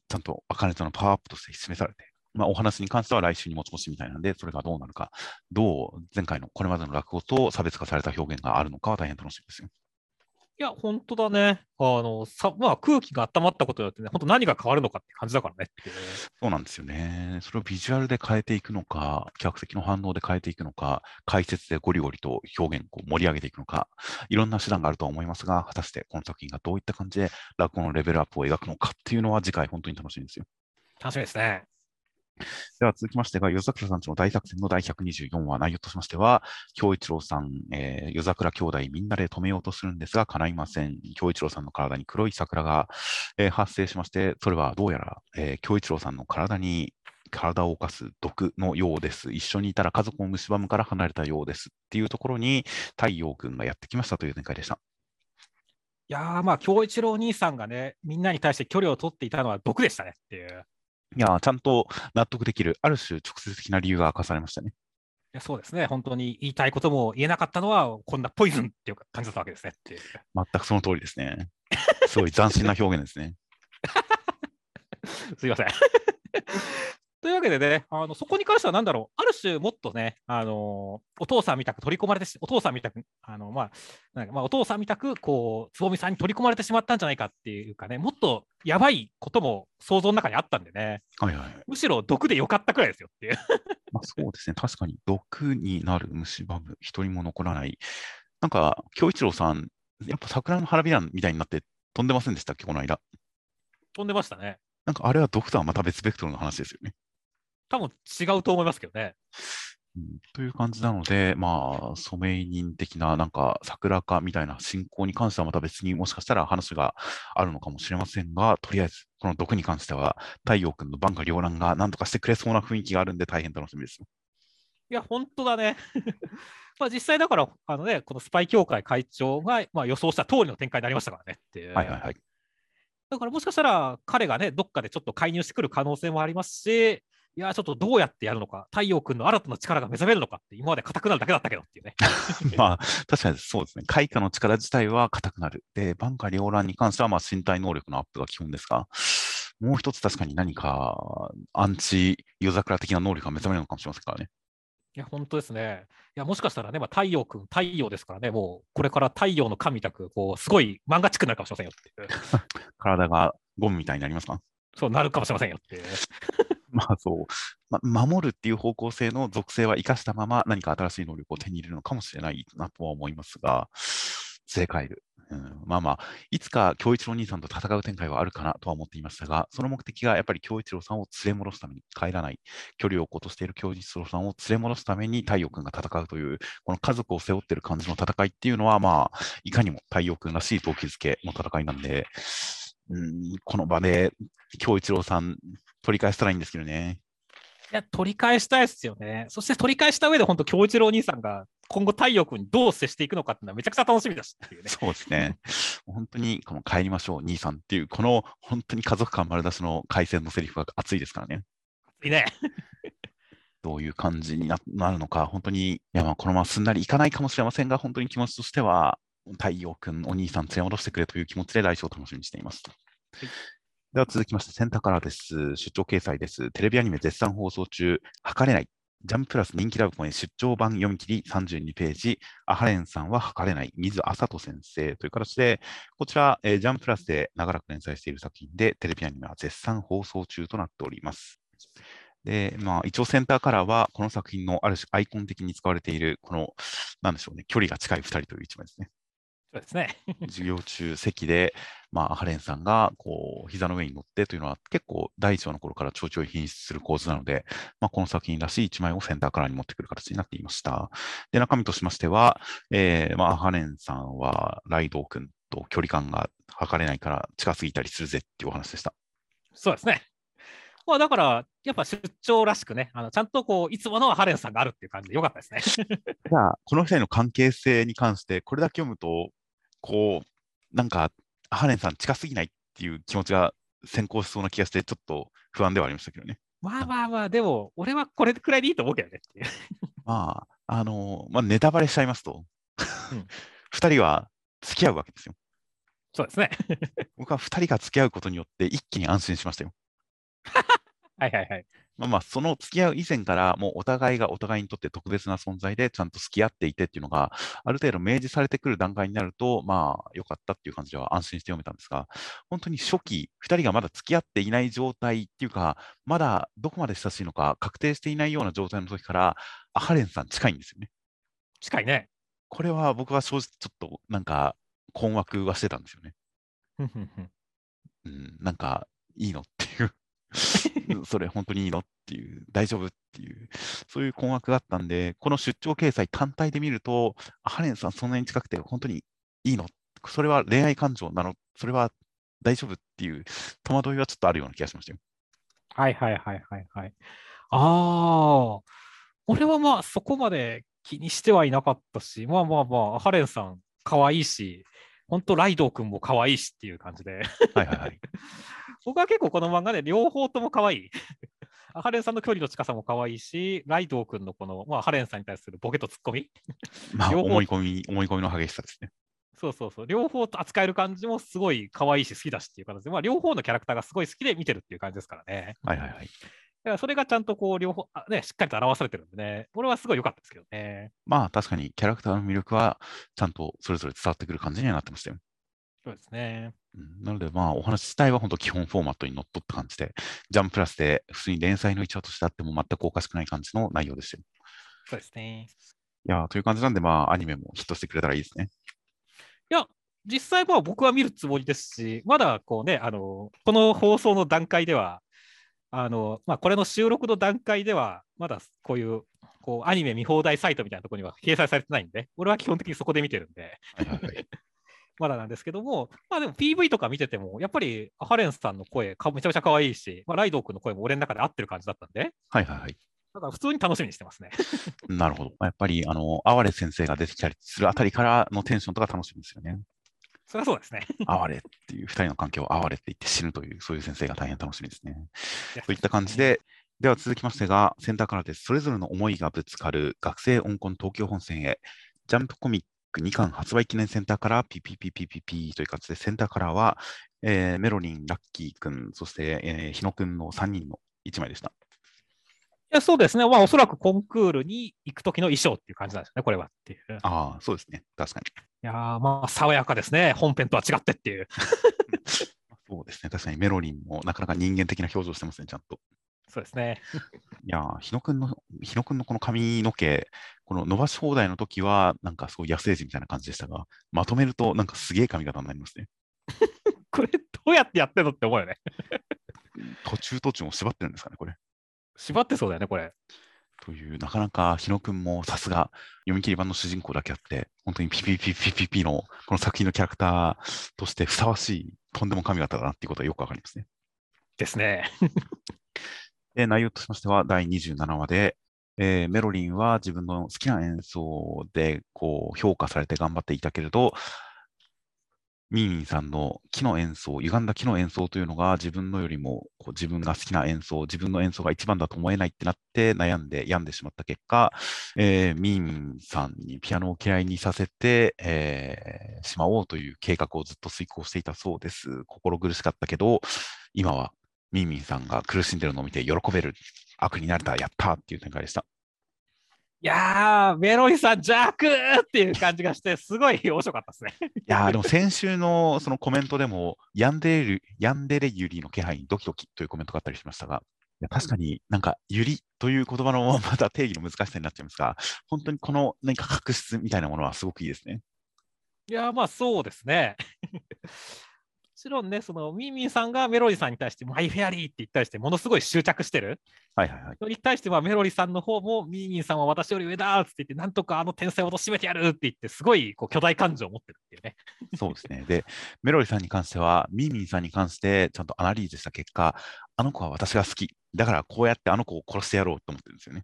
ちゃんと茜とのパワーアップとして示されて、まあ、お話に関しては来週に持ち越しみたいなんで、それがどうなるか、どう前回のこれまでの落語と差別化された表現があるのかは大変楽しみですよ。いや、本当だね。あの、さまあ、空気が温まったことによってね、本当何が変わるのかって感じだからねっていうね。そうなんですよね。それをビジュアルで変えていくのか、客席の反応で変えていくのか、解説でゴリゴリと表現を盛り上げていくのか、いろんな手段があるとは思いますが、果たしてこの作品がどういった感じで落語のレベルアップを描くのかっていうのは次回本当に楽しみですよ。楽しみですね。では続きましてが、夜桜さんちの大作戦の第124話、内容としましては、京一郎さん、えー夜桜兄弟みんなで止めようとするんですが、叶いません。京一郎さんの体に黒い桜が、えー発生しまして、それはどうやら、えー京一郎さんの体に体を犯す毒のようです。一緒にいたら家族を蝕むから離れたようですっていうところに太陽君がやってきましたという展開でした。いやー、まあ、京一郎兄さんがね、みんなに対して距離を取っていたのは毒でしたねっていう。いやー、ちゃんと納得できる、ある種直接的な理由が明かされましたね。いやそうですね、本当に言いたいことも言えなかったのは、こんなポイズンっていう感じだったわけですねって。全くその通りですね。すごい斬新な表現ですね。すいません。というわけでね、あのそこに関してはなんだろう、ある種もっとね、あのお父さんみたく取り込まれてし、お父さんみたく、あのまあ、なんかまあ、お父さんみたく、こう、つぼみさんに取り込まれてしまったんじゃないかっていうかね、もっとやばいことも想像の中にあったんでね、はいはい。むしろ毒でよかったくらいですよっていう。まあ、そうですね、確かに毒になる、蝕む、一人も残らない。なんか、京一郎さん、やっぱ桜の花びらみたいになって飛んでませんでしたっけ、この間？飛んでましたね。なんかあれは毒とはまた別ベクトルの話ですよね。多分違うと思いますけどね。うん、という感じなので、まあ、染井人的な、なんか桜化みたいな進行に関してはまた別にもしかしたら話があるのかもしれませんが、とりあえず、この毒に関しては、太陽君の万が両乱が何とかしてくれそうな雰囲気があるんで、大変楽しみですよ。いや、本当だね。まあ実際だから、あのね、このスパイ協会会長が、まあ、予想した通りの展開になりましたからねっていう。はいはいはい。だからもしかしたら彼がね、どっかでちょっと介入してくる可能性もありますし、いや、ちょっとどうやってやるのか、太陽君の新たな力が目覚めるのかって、今まで硬くなるだけだったけどっていうね。まあ、確かにそうですね。開花の力自体は硬くなる。で、万が両乱に関しては、まあ、身体能力のアップが基本ですが、もう一つ確かに何か、アンチ夜桜的な能力が目覚めるのかもしれませんからね。いや、本当ですね。いや、もしかしたらね、まあ、太陽君、太陽ですからね、もうこれから太陽の神みたく、こう、すごい漫画チックになるかもしれませんよっていう。体がゴムみたいになりますか？そうなるかもしれませんよっていう。まあそう、ま、守るっていう方向性の属性は生かしたまま何か新しい能力を手に入れるのかもしれないなとは思いますが、正解る。うん、まあまあ、いつか京一郎兄さんと戦う展開はあるかなとは思っていましたが、その目的がやっぱり京一郎さんを連れ戻すために、帰らない、距離を置こうとしている京一郎さんを連れ戻すために太陽君が戦うという、この家族を背負っている感じの戦いっていうのは、まあ、いかにも太陽君らしい動機づけの戦いなんで、うん、この場で京一郎さん取り返したらいいんですけどね。いや、取り返したいですよね。そして取り返した上で、本当、京一郎兄さんが今後、太陽君にどう接していくのかっていうのはめちゃくちゃ楽しみだしっていうね。そうですね。本当に、この帰りましょう、兄さんっていう、この本当に家族感丸出しの回線のセリフが熱いですからね。いいね。どういう感じにななるのか、本当に、いやまあこのまますんなりいかないかもしれませんが、本当に気持ちとしては、太陽君、お兄さん連れ戻してくれという気持ちで来週を楽しみにしています。はいでは続きまして、センターカラーです。出張掲載です。テレビアニメ絶賛放送中、測れない。ジャンププラス人気ラブコメ出張版読み切り32ページ、アハレンさんは測れない、水浅人先生という形で、こちら、えージャンププラスで長らく連載している作品で、テレビアニメは絶賛放送中となっております。で、まあ、一応センターカラーは、この作品のある種アイコン的に使われている、この、なんでしょうね、距離が近い2人という一枚ですね。そうですね。授業中、席で、まあ、ハレンさんが、こう、膝の上に乗ってというのは、結構、第一話の頃からちょいちょい品質する構図なので、まあ、この作品らしい一枚をセンターカラーに持ってくる形になっていました。で、中身としましては、えー、まあ、ハレンさんは、ライドウ君と距離感が測れないから近すぎたりするぜっていうお話でした。そうですね。まあ、だから、やっぱ出張らしくね、あのちゃんとこういつものハレンさんがあるっていう感じでよかったですね。じゃあ、この二人の関係性に関して、これだけ読むと、こう、なんか、ハレンさん近すぎないっていう気持ちが先行しそうな気がして、ちょっと不安ではありましたけどね。まあまあまあ、でも、俺はこれくらいでいいと思うけどねっていう。まあ、あのまあ、ネタバレしちゃいますとうん、二、人は付き合うわけですよ。そうですね。僕は二人が付き合うことによって一気に安心しましたよ。はいはいはい。まあまあ、その付き合う以前から、もうお互いがお互いにとって特別な存在で、ちゃんと付き合っていてっていうのが、ある程度明示されてくる段階になると、まあ、良かったっていう感じでは安心して読めたんですが、本当に初期、2人がまだ付き合っていない状態っていうか、まだどこまで親しいのか確定していないような状態の時から、アハレンさん近いんですよね。近いね。これは僕は正直ちょっとなんか困惑はしてたんですよね。うん、なんかいいのっていう。それ本当にいいの？っていう、大丈夫？っていう、そういう困惑があったんで、この出張掲載単体で見ると、あハレンさんそんなに近くて本当にいいの？それは恋愛感情なの？それは大丈夫？っていう戸惑いはちょっとあるような気がしましたよ。はいはいはいはいはい。ああ、俺はまあそこまで気にしてはいなかったし、まあまあまあ、ハレンさん可愛いし、本当ライドウ君も可愛いしっていう感じで、はいはいはい。僕は結構この漫画ね、両方とも可愛い。ハレンさんの距離の近さも可愛いし、ライドウ君のこの、まあ、ハレンさんに対するボケとツッコミ、まあ、思い込み、思い込みの激しさですね。そうそうそう、両方と扱える感じもすごい可愛いし好きだしっていう形で、まあ、両方のキャラクターがすごい好きで見てるっていう感じですからね。はいはいはい。だからそれがちゃんとこう両方、あね、しっかりと表されてるんでね、俺はすごい良かったですけどね。まあ、確かにキャラクターの魅力は、ちゃんとそれぞれ伝わってくる感じにはなってましたよ。そうですね。うんなので、まあ、お話自体は本当基本フォーマットにのっとった感じで、ジャンププラスで普通に連載の一話としてあっても全くおかしくない感じの内容でしたよ。そうですね。いやーという感じなんで、まあ、アニメもヒットしてくれたらいいですね。いや、実際まあ僕は見るつもりですし、まだこうね、あの、この放送の段階では、あの、まあこれの収録の段階では、まだこういう、こうアニメ見放題サイトみたいなところには掲載されてないんで、俺は基本的にそこで見てるんで、はいはいはい。まだなんですけども、まあでも PV とか見てても、やっぱりハレンさんの声、かめちゃめちゃ可愛いし、まあ、ライドウ君の声も俺の中で合ってる感じだったんで、はいはいはい。だから普通に楽しみにしてますね。なるほど。まあやっぱり、あの、哀れ先生が出てきたりするあたりからのテンションとか楽しみですよね。そりゃそうですね。哀れっていう、二人の関係を哀れって言って死ぬという、そういう先生が大変楽しみですね。といった感じで、では続きましてが、センターからです。それぞれの思いがぶつかる学生音コン東京本線へ、ジャンプコミック2巻発売記念センターから PPPPPP という形で、センターカラーは、えーメロリン、ラッキーくん、そして、えー、日野くんの3人の1枚でした。いやそうですね。まあおそらくコンクールに行く時の衣装っていう感じなんですよね、これはっていう。いああ、そうですね。確かに。やーまあ爽やかですね。本編とは違ってっていう。そうですね。確かにメロリンもなかなか人間的な表情してますね、ちゃんと。そうですね。いやー、日野くんの、日野くんのこの髪の毛、この伸ばし放題の時は、なんかすごい野生児みたいな感じでしたが、まとめるとなんかすげえ髪型になりますね。これどうやってやってんのって思うよね。途中途中も縛ってるんですかね、これ。縛ってそうだよね、これ。という、なかなか日野くんもさすが読み切り版の主人公だけあって、本当にピピピピピピのこの作品のキャラクターとしてふさわしい、とんでも髪型だなっていうことはよくわかりますね。ですね。で、内容としましては、第27話で、えーメロリンは自分の好きな演奏でこう評価されて頑張っていたけれど、ミーミンさんの木の演奏、歪んだ木の演奏というのが自分のよりもこう自分が好きな演奏、自分の演奏が一番だと思えないってなって悩んで病んでしまった結果、えーミーミンさんにピアノを嫌いにさせて、えーしまおうという計画をずっと遂行していたそうです。心苦しかったけど、今はミーミンさんが苦しんでるのを見て喜べる悪になれた、やったっていう展開でした。いやー、メロリさん邪悪っていう感じがして、すごい面白かったですね。いやーでも先週のそのコメントでも、ヤンデレヤンデレユリの気配にドキドキというコメントがあったりしましたが、いや確かになんかユリという言葉のまた定義の難しさになっちゃいますが、本当にこの何か確執みたいなものはすごくいいですね。いやー、まあそうですね。もちろんね、そのミーミンさんがメロリさんに対してマイフェアリーって言ったりして、ものすごい執着してる。はいはいはい。それに対してはメロリさんの方もミーミンさんは私より上だって言って、なんとかあの天才を貶めてやるって言って、すごいこう巨大感情を持ってるっていうね。そうですね。で、メロリさんに関しては、ミーミンさんに関してちゃんとアナリーズした結果、あの子は私が好き。だからこうやってあの子を殺してやろうと思ってるんですよね。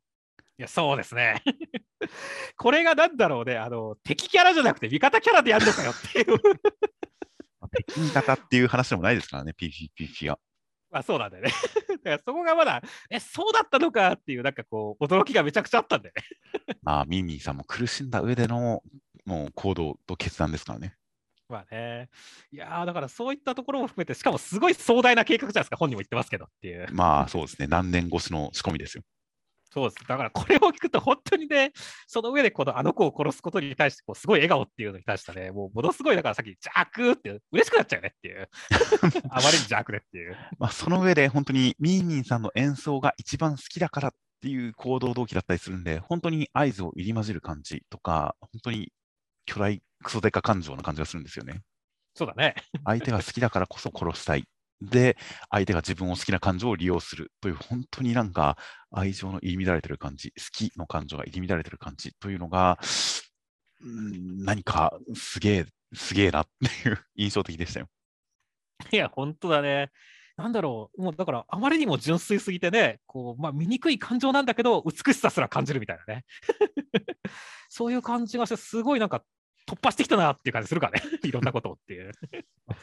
いや、そうですね。これがなんだろうね、あの、敵キャラじゃなくて味方キャラでやるのかよっていう。まあ敵味方っていう話でもないですからね、PPP は。まあそうなんだよね。だからそこがまだ、え、そうだったのかっていう、なんかこう、驚きがめちゃくちゃあったんだよね。まあ、ミーミンさんも苦しんだ上でのもう行動と決断ですからね。まあね。いやーだからそういったところも含めて、しかもすごい壮大な計画じゃないですか、本人も言ってますけどっていう。まあ、そうですね。何年越しの仕込みですよ。そうです。だからこれを聞くと、本当にね、その上でこのあの子を殺すことに対して、こうすごい笑顔っていうのに対してね、もうものすごい、だからさっき、邪悪って嬉しくなっちゃうよねっていう。あまりに邪悪でっていう。まあ、その上で本当にミーミンさんの演奏が一番好きだからっていう行動動機だったりするんで、本当に合図を入り混じる感じとか、本当に巨大クソデカ感情な感じがするんですよね。そうだね。相手が好きだからこそ殺したい。で、相手が自分を好きな感情を利用するという、本当になんか愛情の入り乱れてる感じ、好きの感情が入り乱れてる感じというのが、うん何かすげえ、すげえなっていう 印象的でしたよ。いや、本当だね。なんだろう、もうだから、あまりにも純粋すぎてね、こうまあ、醜い感情なんだけど、美しさすら感じるみたいなね。そういう感じがして、すごいなんか突破してきたなっていう感じするからね、いろんなことっていう。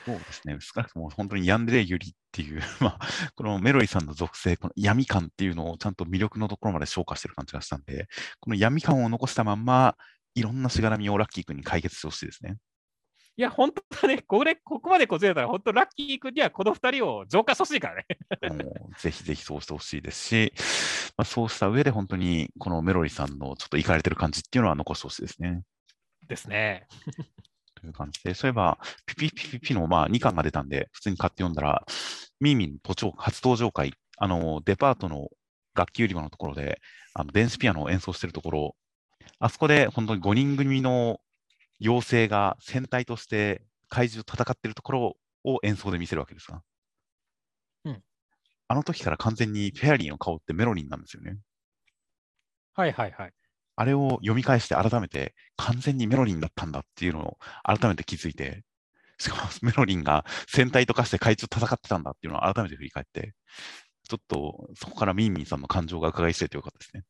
そうですね、少なくとも本当にヤンデレユリっていう、まあ、このメロリさんの属性、この闇感っていうのをちゃんと魅力のところまで消化してる感じがしたんで、この闇感を残したまんま、いろんなしがらみをラッキー君に解決してほしいですね。いや、本当ね、これ、ここまでこずれたら、本当、ラッキー君にはこの2人を浄化してほしいからね。もうぜひぜひそうしてほしいですし、まあ、そうした上で本当にこのメロリさんのちょっといかれてる感じっていうのは残してほしいですね。ですね。という感じで、そういえば、ピピピピピのまあ2巻が出たんで、普通に買って読んだら、ミーミン都庁初登場会、あの、デパートの楽器売り場のところで、あの電子ピアノを演奏してるところ、あそこで本当に5人組の妖精が戦隊として怪獣と戦ってるところを演奏で見せるわけですが、うん、あの時から完全にフェアリーの顔ってメロリンなんですよね。はいはいはい。あれを読み返して改めて完全にメロリンだったんだっていうのを改めて気づいて、しかも メロリンが戦隊と化して怪獣戦ってたんだっていうのを改めて振り返って、ちょっとそこからミンミンさんの感情が伺いしててよかったですね。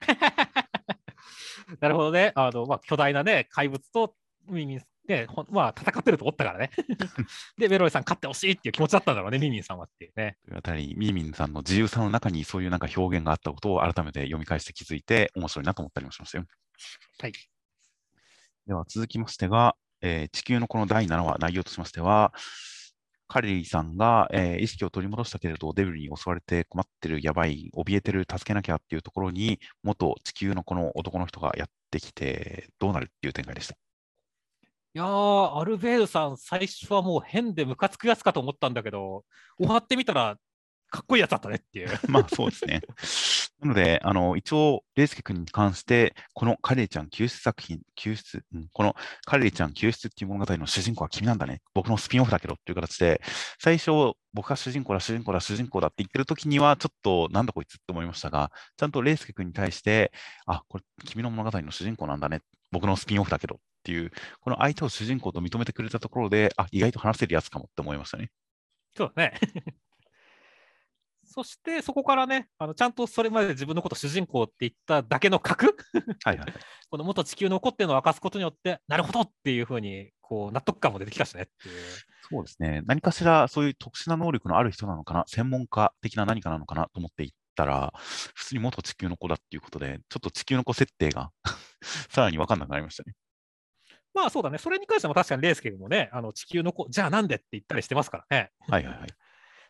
なるほどね。あの、まあ、巨大なね、怪物とミンミンね、まあ、戦ってると思ったからね。で、メロリさん勝ってほしいっていう気持ちだったんだろうね、ミンミンさんはっていうね。というあたり、ミンミンさんの自由さの中にそういうなんか表現があったことを改めて読み返して気づいて、面白いなと思ったりもしましたよ。はい。では続きましてが、えー、地球のこの第7話、内容としましては、カレリーさんが、えー、意識を取り戻したけれど、デブリに襲われて困ってる、やばい、怯えてる、助けなきゃっていうところに、元地球のこの男の人がやってきて、どうなるっていう展開でした。いやー、アルベールさん、最初はもう変でムカつくやつかと思ったんだけど、終わってみたら、かっこいいやつだったねっていう。まあそうですね。なので、あの一応、レイスケ君に関して、このカレイちゃん救出作品、救出、うん、このカレイちゃん救出っていう物語の主人公は君なんだね。僕のスピンオフだけどっていう形で、最初、僕が主人公だ、主人公だ、主人公だって言ってる時には、ちょっとなんだこいつって思いましたが、ちゃんとレイスケ君に対して、あ、これ君の物語の主人公なんだね。僕のスピンオフだけどっていう、この相手を主人公と認めてくれたところで、あ、意外と話せるやつかもって思いましたね。そうだね。そしてそこからね、あのちゃんとそれまで自分のこと主人公って言っただけの核 はい、はい、この元地球の子っていうのを明かすことによって、なるほどっていうふうにこう納得感も出てきたしねっていう。そうですね。何かしらそういう特殊な能力のある人なのかな、専門家的な何かなのかなと思っていったら、普通に元地球の子だっていうことで、ちょっと地球の子設定がさらに分かんなくなりましたね。まあそうだね、それに関しても確かにレースケ君もね、あの地球の子、じゃあなんでって言ったりしてますからね。はいはいはい。だか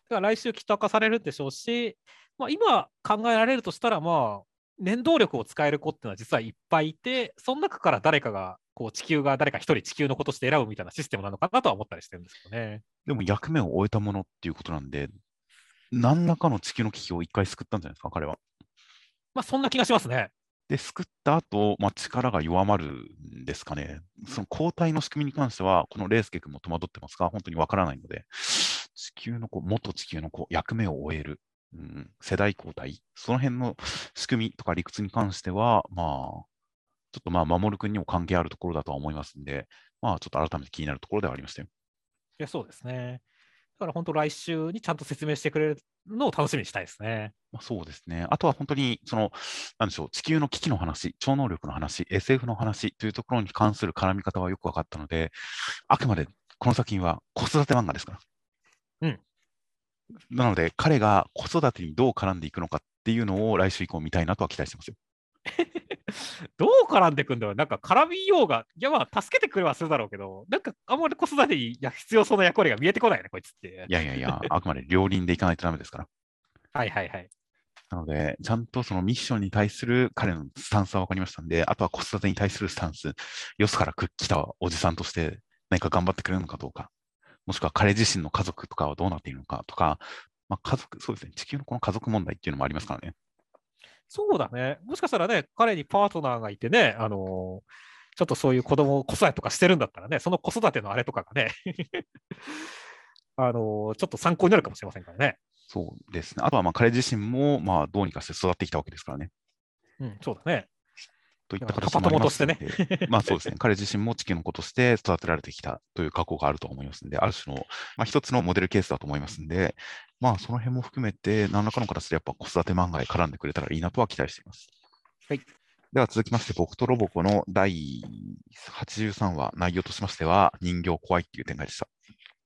ら来週きっと明かされるでしょうし、まあ、今考えられるとしたら、まあ、念動力を使える子っていうのは実はいっぱいいて、その中から誰かが、こう地球が誰か一人地球の子として選ぶみたいなシステムなのかなとは思ったりしてるんですけどね。でも役目を終えたものっていうことなんで、何らかの地球の危機を一回救ったんじゃないですか、彼は。まあ、そんな気がしますね。で、救った後、まあ、力が弱まるんですかね。その交代の仕組みに関しては、このレースケ君も戸惑ってますが、本当にわからないので、地球の子、元地球の子、役目を終える、うん、世代交代、その辺の仕組みとか理屈に関しては、まあ、ちょっとまあ、守君にも関係あるところだとは思いますんで、まあ、ちょっと改めて気になるところではありましたよ。いや、そうですね。だから本当、来週にちゃんと説明してくれるのを楽しみにしたいですね。まあ、そうですね。あとは本当に、その、なんでしょう、地球の危機の話、超能力の話、SF の話というところに関する絡み方はよく分かったので、あくまでこの作品は子育て漫画ですから。うん。なので、彼が子育てにどう絡んでいくのかっていうのを来週以降見たいなとは期待してますよ。どう絡んでいくんだろうなんか絡みようが、いやまあ助けてくれはするだろうけど、なんかあんまり子育てに必要そうな役割が見えてこないね、こいつって。いやいやいや、あくまで両輪でいかないとダメですから。はいはいはい。なので、ちゃんとそのミッションに対する彼のスタンスは分かりましたんで、あとは子育てに対するスタンス、よそから来たおじさんとして何か頑張ってくれるのかどうか、もしくは彼自身の家族とかはどうなっているのかとか、まあ、家族、そうですね、地球のこの家族問題っていうのもありますからね。そうだね。もしかしたらね、彼にパートナーがいてね、あのー、ちょっとそういう子供、子育てとかしてるんだったらね、その子育てのあれとかがね あのー、ちょっと参考になるかもしれませんからね。そうですね。あとはまあ彼自身もまあどうにかして育ってきたわけですからね。うん、そうだね。といった形になりますのでパパ友としてまあそうですね、彼自身も地球の子として育てられてきたという過去があると思いますので、ある種の、まあ、一つのモデルケースだと思いますので、まあその辺も含めて、何らかの形でやっぱ子育て漫画へ絡んでくれたらいいなとは期待しています。はい。では続きまして、僕とロボコの第83話、内容としましては、人形怖いっていう展開でした。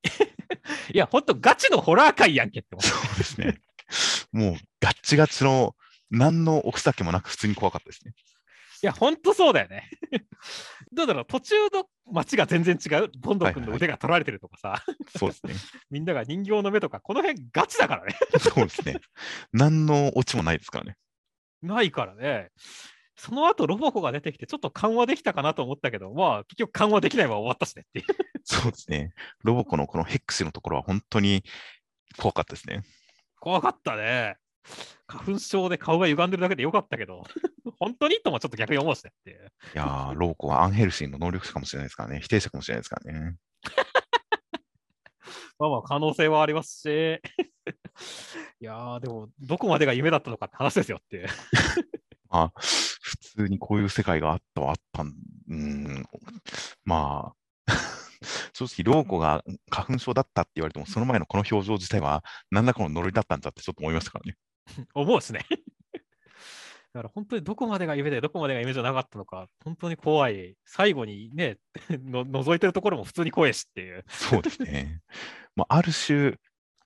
いや、ほんとガチのホラー界やんけって。そうですね。もうガッチガチの、何の奥酒もなく普通に怖かったですね。いや、ほんとそうだよね。どうだろう、途中の街が全然違う？ボンド君の腕が取られてるとかさ、そうですね。みんなが人形の目とか、この辺ガチだからね。そうですね。何のオチもないですからね。ないからね。その後ロボコが出てきて、ちょっと緩和できたかなと思ったけど、まあ、結局緩和できないまま終わったしねっていう。そうですね。ロボコのこのヘックスのところは本当に怖かったですね。怖かったね。花粉症で顔が歪んでるだけでよかったけど、本当にともちょっと逆に思うしねっていう。いやー、ロボコはアンヘルシーの能力者かもしれないですからね。否定者かもしれないですからね。まあまあ可能性はありますし、いやー、でも、どこまでが夢だったのかって話ですよっていう。まあ、普通にこういう世界があったはあったん、うーん、まあ、正直、ローコが花粉症だったって言われても、その前のこの表情自体は、何らかの呪いだったんだってちょっと思いましたからね。思うしね。だから本当にどこまでが夢でどこまでが夢じゃなかったのか、本当に怖い。最後にね、の覗いてるところも普通に怖いしっていう。そうですね。まあ、ある種、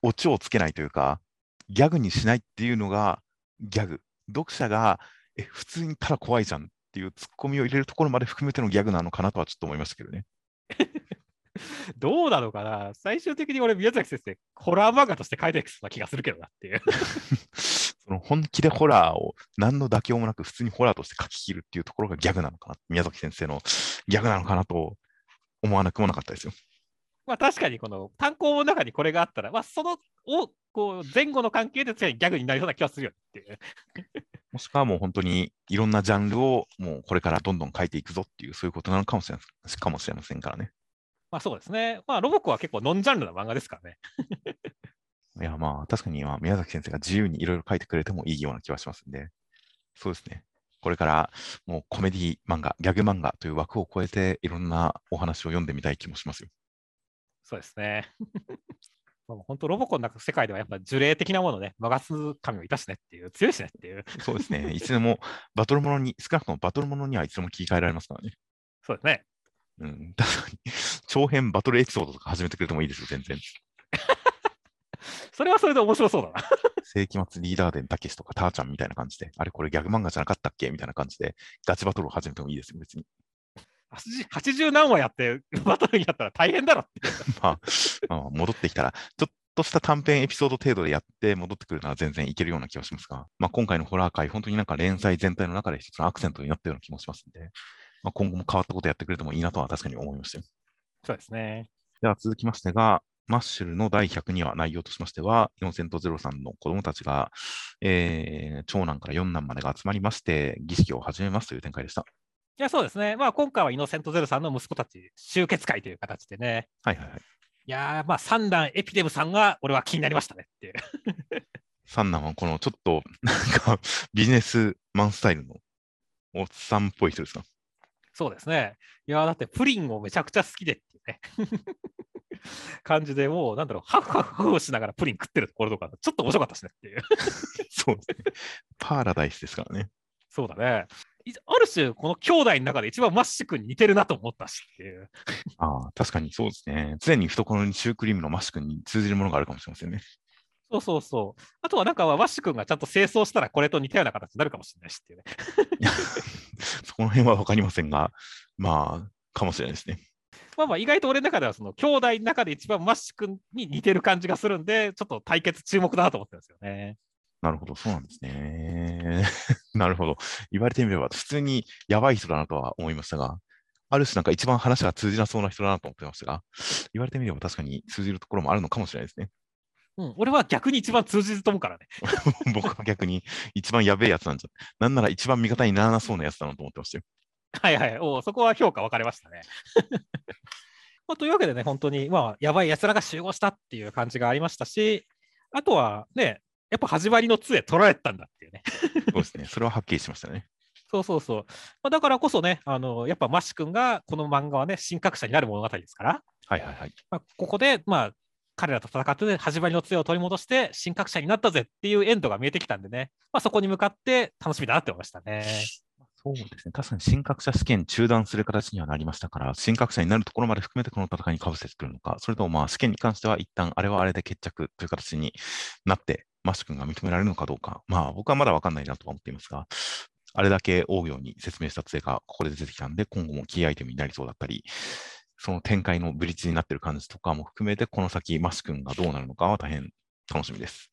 オチをつけないというか、ギャグにしないっていうのがギャグ。読者が、え、普通にただ怖いじゃんっていうツッコミを入れるところまで含めてのギャグなのかなとはちょっと思いましたけどね。どうなのかな最終的に俺、宮崎先生、ホラー漫画として書いてきそうな気がするけどなっていう。その本気でホラーを何の妥協もなく普通にホラーとして書き切るっていうところがギャグなのかな。宮崎先生のギャグなのかなと思わなくもなかったですよ。まあ確かにこの単行の中にこれがあったら、まあそのをこう前後の関係で確かにギャグになりそうな気がするよっていう。もしくはもう本当にいろんなジャンルをもうこれからどんどん書いていくぞっていうそういうことなのかもしれませんかもしれませんからね。まあそうですね。まあロボコは結構ノンジャンルな漫画ですからね。いやまあ確かにまあ宮崎先生が自由にいろいろ書いてくれてもいいような気はしますんで、そうですね。これからもうコメディ漫画、ギャグ漫画という枠を超えていろんなお話を読んでみたい気もしますよ。そうですね。まあ本当ロボコの中世界ではやっぱ呪霊的なものね、マガス神をいたしねっていう、強いしねっていう。そうですね。いつでもバトルものに、少なくともバトルものにはいつでも切り替えられますからね。そうですね。うん、確かに。長編バトルエピソードとか始めてくれてもいいですよ、全然。それはそれで面白そうだな。世紀末リーダーデンたけしとかターちゃんみたいな感じで、あれこれギャグ漫画じゃなかったっけみたいな感じで、ガチバトルを始めてもいいですよ、別に。80何話やって バトルにやったら大変だろって。まあ、まあ、戻ってきたら、ちょっとした短編エピソード程度でやって戻ってくるのは全然いけるような気がしますが、まあ、今回のホラー界、本当になんか連載全体の中で一つのアクセントになったような気もしますんで、まあ、今後も変わったことやってくれてもいいなとは確かに思いましたよ。そうですね。では続きましてが、マッシュルの第102話、内容としましては、4000と03の子供たちが、えー長男から四男までが集まりまして、儀式を始めますという展開でした。いや、そうですね。まあ今回はイノセントゼロさんの息子たち集結会という形でね。はいはいはい。いやー、まあ三男エピデムさんが俺は気になりましたねっていう。三男はこのちょっと、なんか、ビジネスマンスタイルのおっさんっぽい人ですか？そうですね。いやー、だってプリンをめちゃくちゃ好きでっていうね。感じでもう、なんだろう、ハフハフハフしながらプリン食ってるところとか、ちょっと面白かったしねっていう。そうですね。パーラダイスですからね。そうだね。いある種、この兄弟の中で一番マッシュ君に似てるなと思ったしっていう。ああ、確かにそうですね。常に懐にシュークリームのマッシュ君に通じるものがあるかもしれませんね。そうそうそう。あとはなんか、マッシュ君がちゃんと成長したらこれと似たような形になるかもしれないしっていうね。そこの辺は分かりませんが、まあ、かもしれないですね。まあまあ意外と俺の中ではその兄弟の中で一番マッシュ君に似てる感じがするんで、ちょっと対決注目だなと思ってるんですよね。なるほど、そうなんですね。なるほど。言われてみれば、普通にやばい人だなとは思いましたが、ある種なんか一番話が通じなそうな人だなと思ってましたが、言われてみれば確かに通じるところもあるのかもしれないですね。うん、俺は逆に一番通じると思うからね。僕は逆に一番やべえやつなんじゃ、なんなら一番味方にならなそうなやつだなと思ってましたよ。はいはい。おそこは評価分かれましたね。まあ、というわけでね、本当に、まあ、やばい奴らが集合したっていう感じがありましたし、あとはね、やっぱ始まりの杖取られてたんだっていうね。そうですね。それははっきりしましたね。そうそうそう。まあ、だからこそね、あのやっぱマシ君がこの漫画はね、新格者になる物語ですから、はいはいはい。まあ、ここで、まあ、彼らと戦って、始まりの杖を取り戻して、新格者になったぜっていうエンドが見えてきたんでね、まあ、そこに向かって楽しみだなって思いましたね。そうですね。確かに新格者試験中断する形にはなりましたから、新格者になるところまで含めてこの戦いにかぶせてくるのか、それともまあ試験に関しては一旦あれはあれで決着という形になって、マッシュ君が認められるのかどうか、まあ僕はまだわかんないなとは思っていますが、あれだけ大行に説明した杖がここで出てきたんで、今後もキーアイテムになりそうだったり、その展開のブリッジになっている感じとかも含めて、この先、マッシュ君がどうなるのかは大変楽しみです。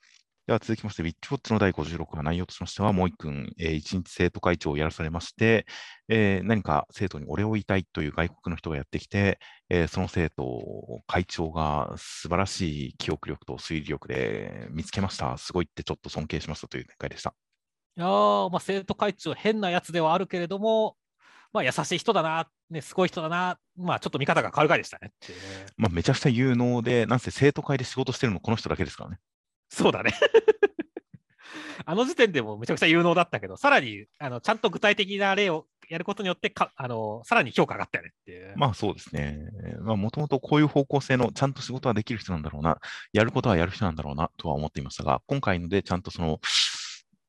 では続きまして、ウィッチウォッチの第56話、内容としましては、もう一君、えー一日生徒会長をやらされまして、えー何か生徒にお礼を言いたいという外国の人がやってきて、えーその生徒を会長が素晴らしい記憶力と推理力で見つけました。すごいってちょっと尊敬しましたという展開でした。いやーまあ、生徒会長、変なやつではあるけれども、まあ、優しい人だな、ね、すごい人だな、まあ、ちょっと見方が変わる回でしたね。まあ、めちゃくちゃ有能で、なんせ生徒会で仕事してるのこの人だけですからね。そうだね。あの時点でもめちゃくちゃ有能だったけど、さらにあのちゃんと具体的な例をやることによってかあの、さらに評価上がったよねっていう。まあそうですね。まあもともとこういう方向性のちゃんと仕事はできる人なんだろうな、やることはやる人なんだろうなとは思っていましたが、今回のでちゃんとその、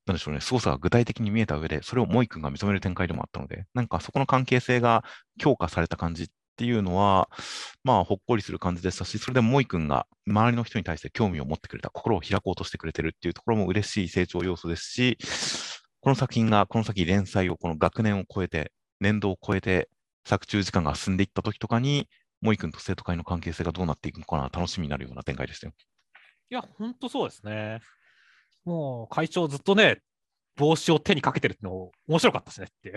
なんでしょうね、操作が具体的に見えた上で、それをモイ君が認める展開でもあったので、なんかそこの関係性が強化された感じっっていうのは、まあほっこりする感じでしたし、それでモイ君が周りの人に対して興味を持ってくれた、心を開こうとしてくれてるっていうところも嬉しい成長要素ですし、この作品がこの先連載をこの学年を超えて、年度を超えて作中時間が進んでいった時とかに、モイ君と生徒会の関係性がどうなっていくのかな、楽しみになるような展開でしたよ。いや、本当そうですね。もう会長ずっとね、帽子を手にかけてるの面白かったですねって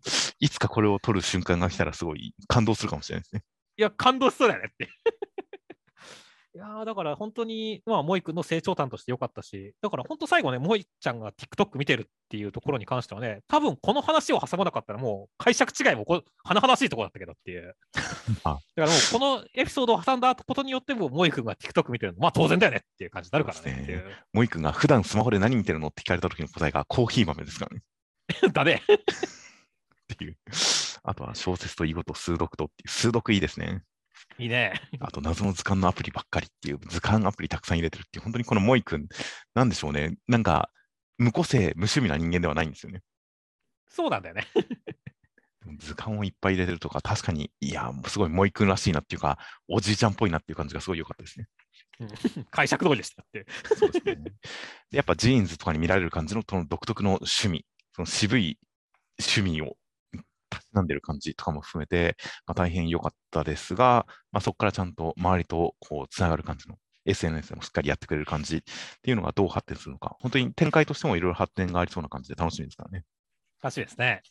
いつかこれを取る瞬間が来たらすごい感動するかもしれないですね。いや、感動しそうだよねって。いやーだから本当に、まあ、萌君の成長譚としてよかったし、だから本当最後ね、萌ちゃんが TikTok 見てるっていうところに関してはね、多分この話を挟まなかったらもう解釈違いもこ甚だしいところだったけどっていう。あだからもうこのエピソードを挟んだことによっても、萌君が TikTok 見てるの、まあ当然だよねっていう感じになるからねっていう。モイ君が普段スマホで何見てるのって聞かれた時の答えがコーヒー豆ですからね。だね。っていう。あとは小説と囲碁と数読とっていう、数読いいですね。いいね。あと謎の図鑑のアプリばっかりっていう、図鑑アプリたくさん入れてるっていう、本当にこのモイ君、なんでしょうね。なんか、無個性、無趣味な人間ではないんですよね。そうなんだよね。図鑑をいっぱい入れてるとか、確かに、いや、すごいモイ君らしいなっていうか、おじいちゃんっぽいなっていう感じがすごい良かったですね。解釈通りでしたって。そうですね。でやっぱジーンズとかに見られる感じのその独特の趣味、その渋い趣味をなんでる感じとかも含めて、まあ、大変良かったですが、まあ、そこからちゃんと周りとこうつながる感じの SNS でもしっかりやってくれる感じっていうのがどう発展するのか、本当に展開としてもいろいろ発展がありそうな感じで楽しみですからね。らしいですね。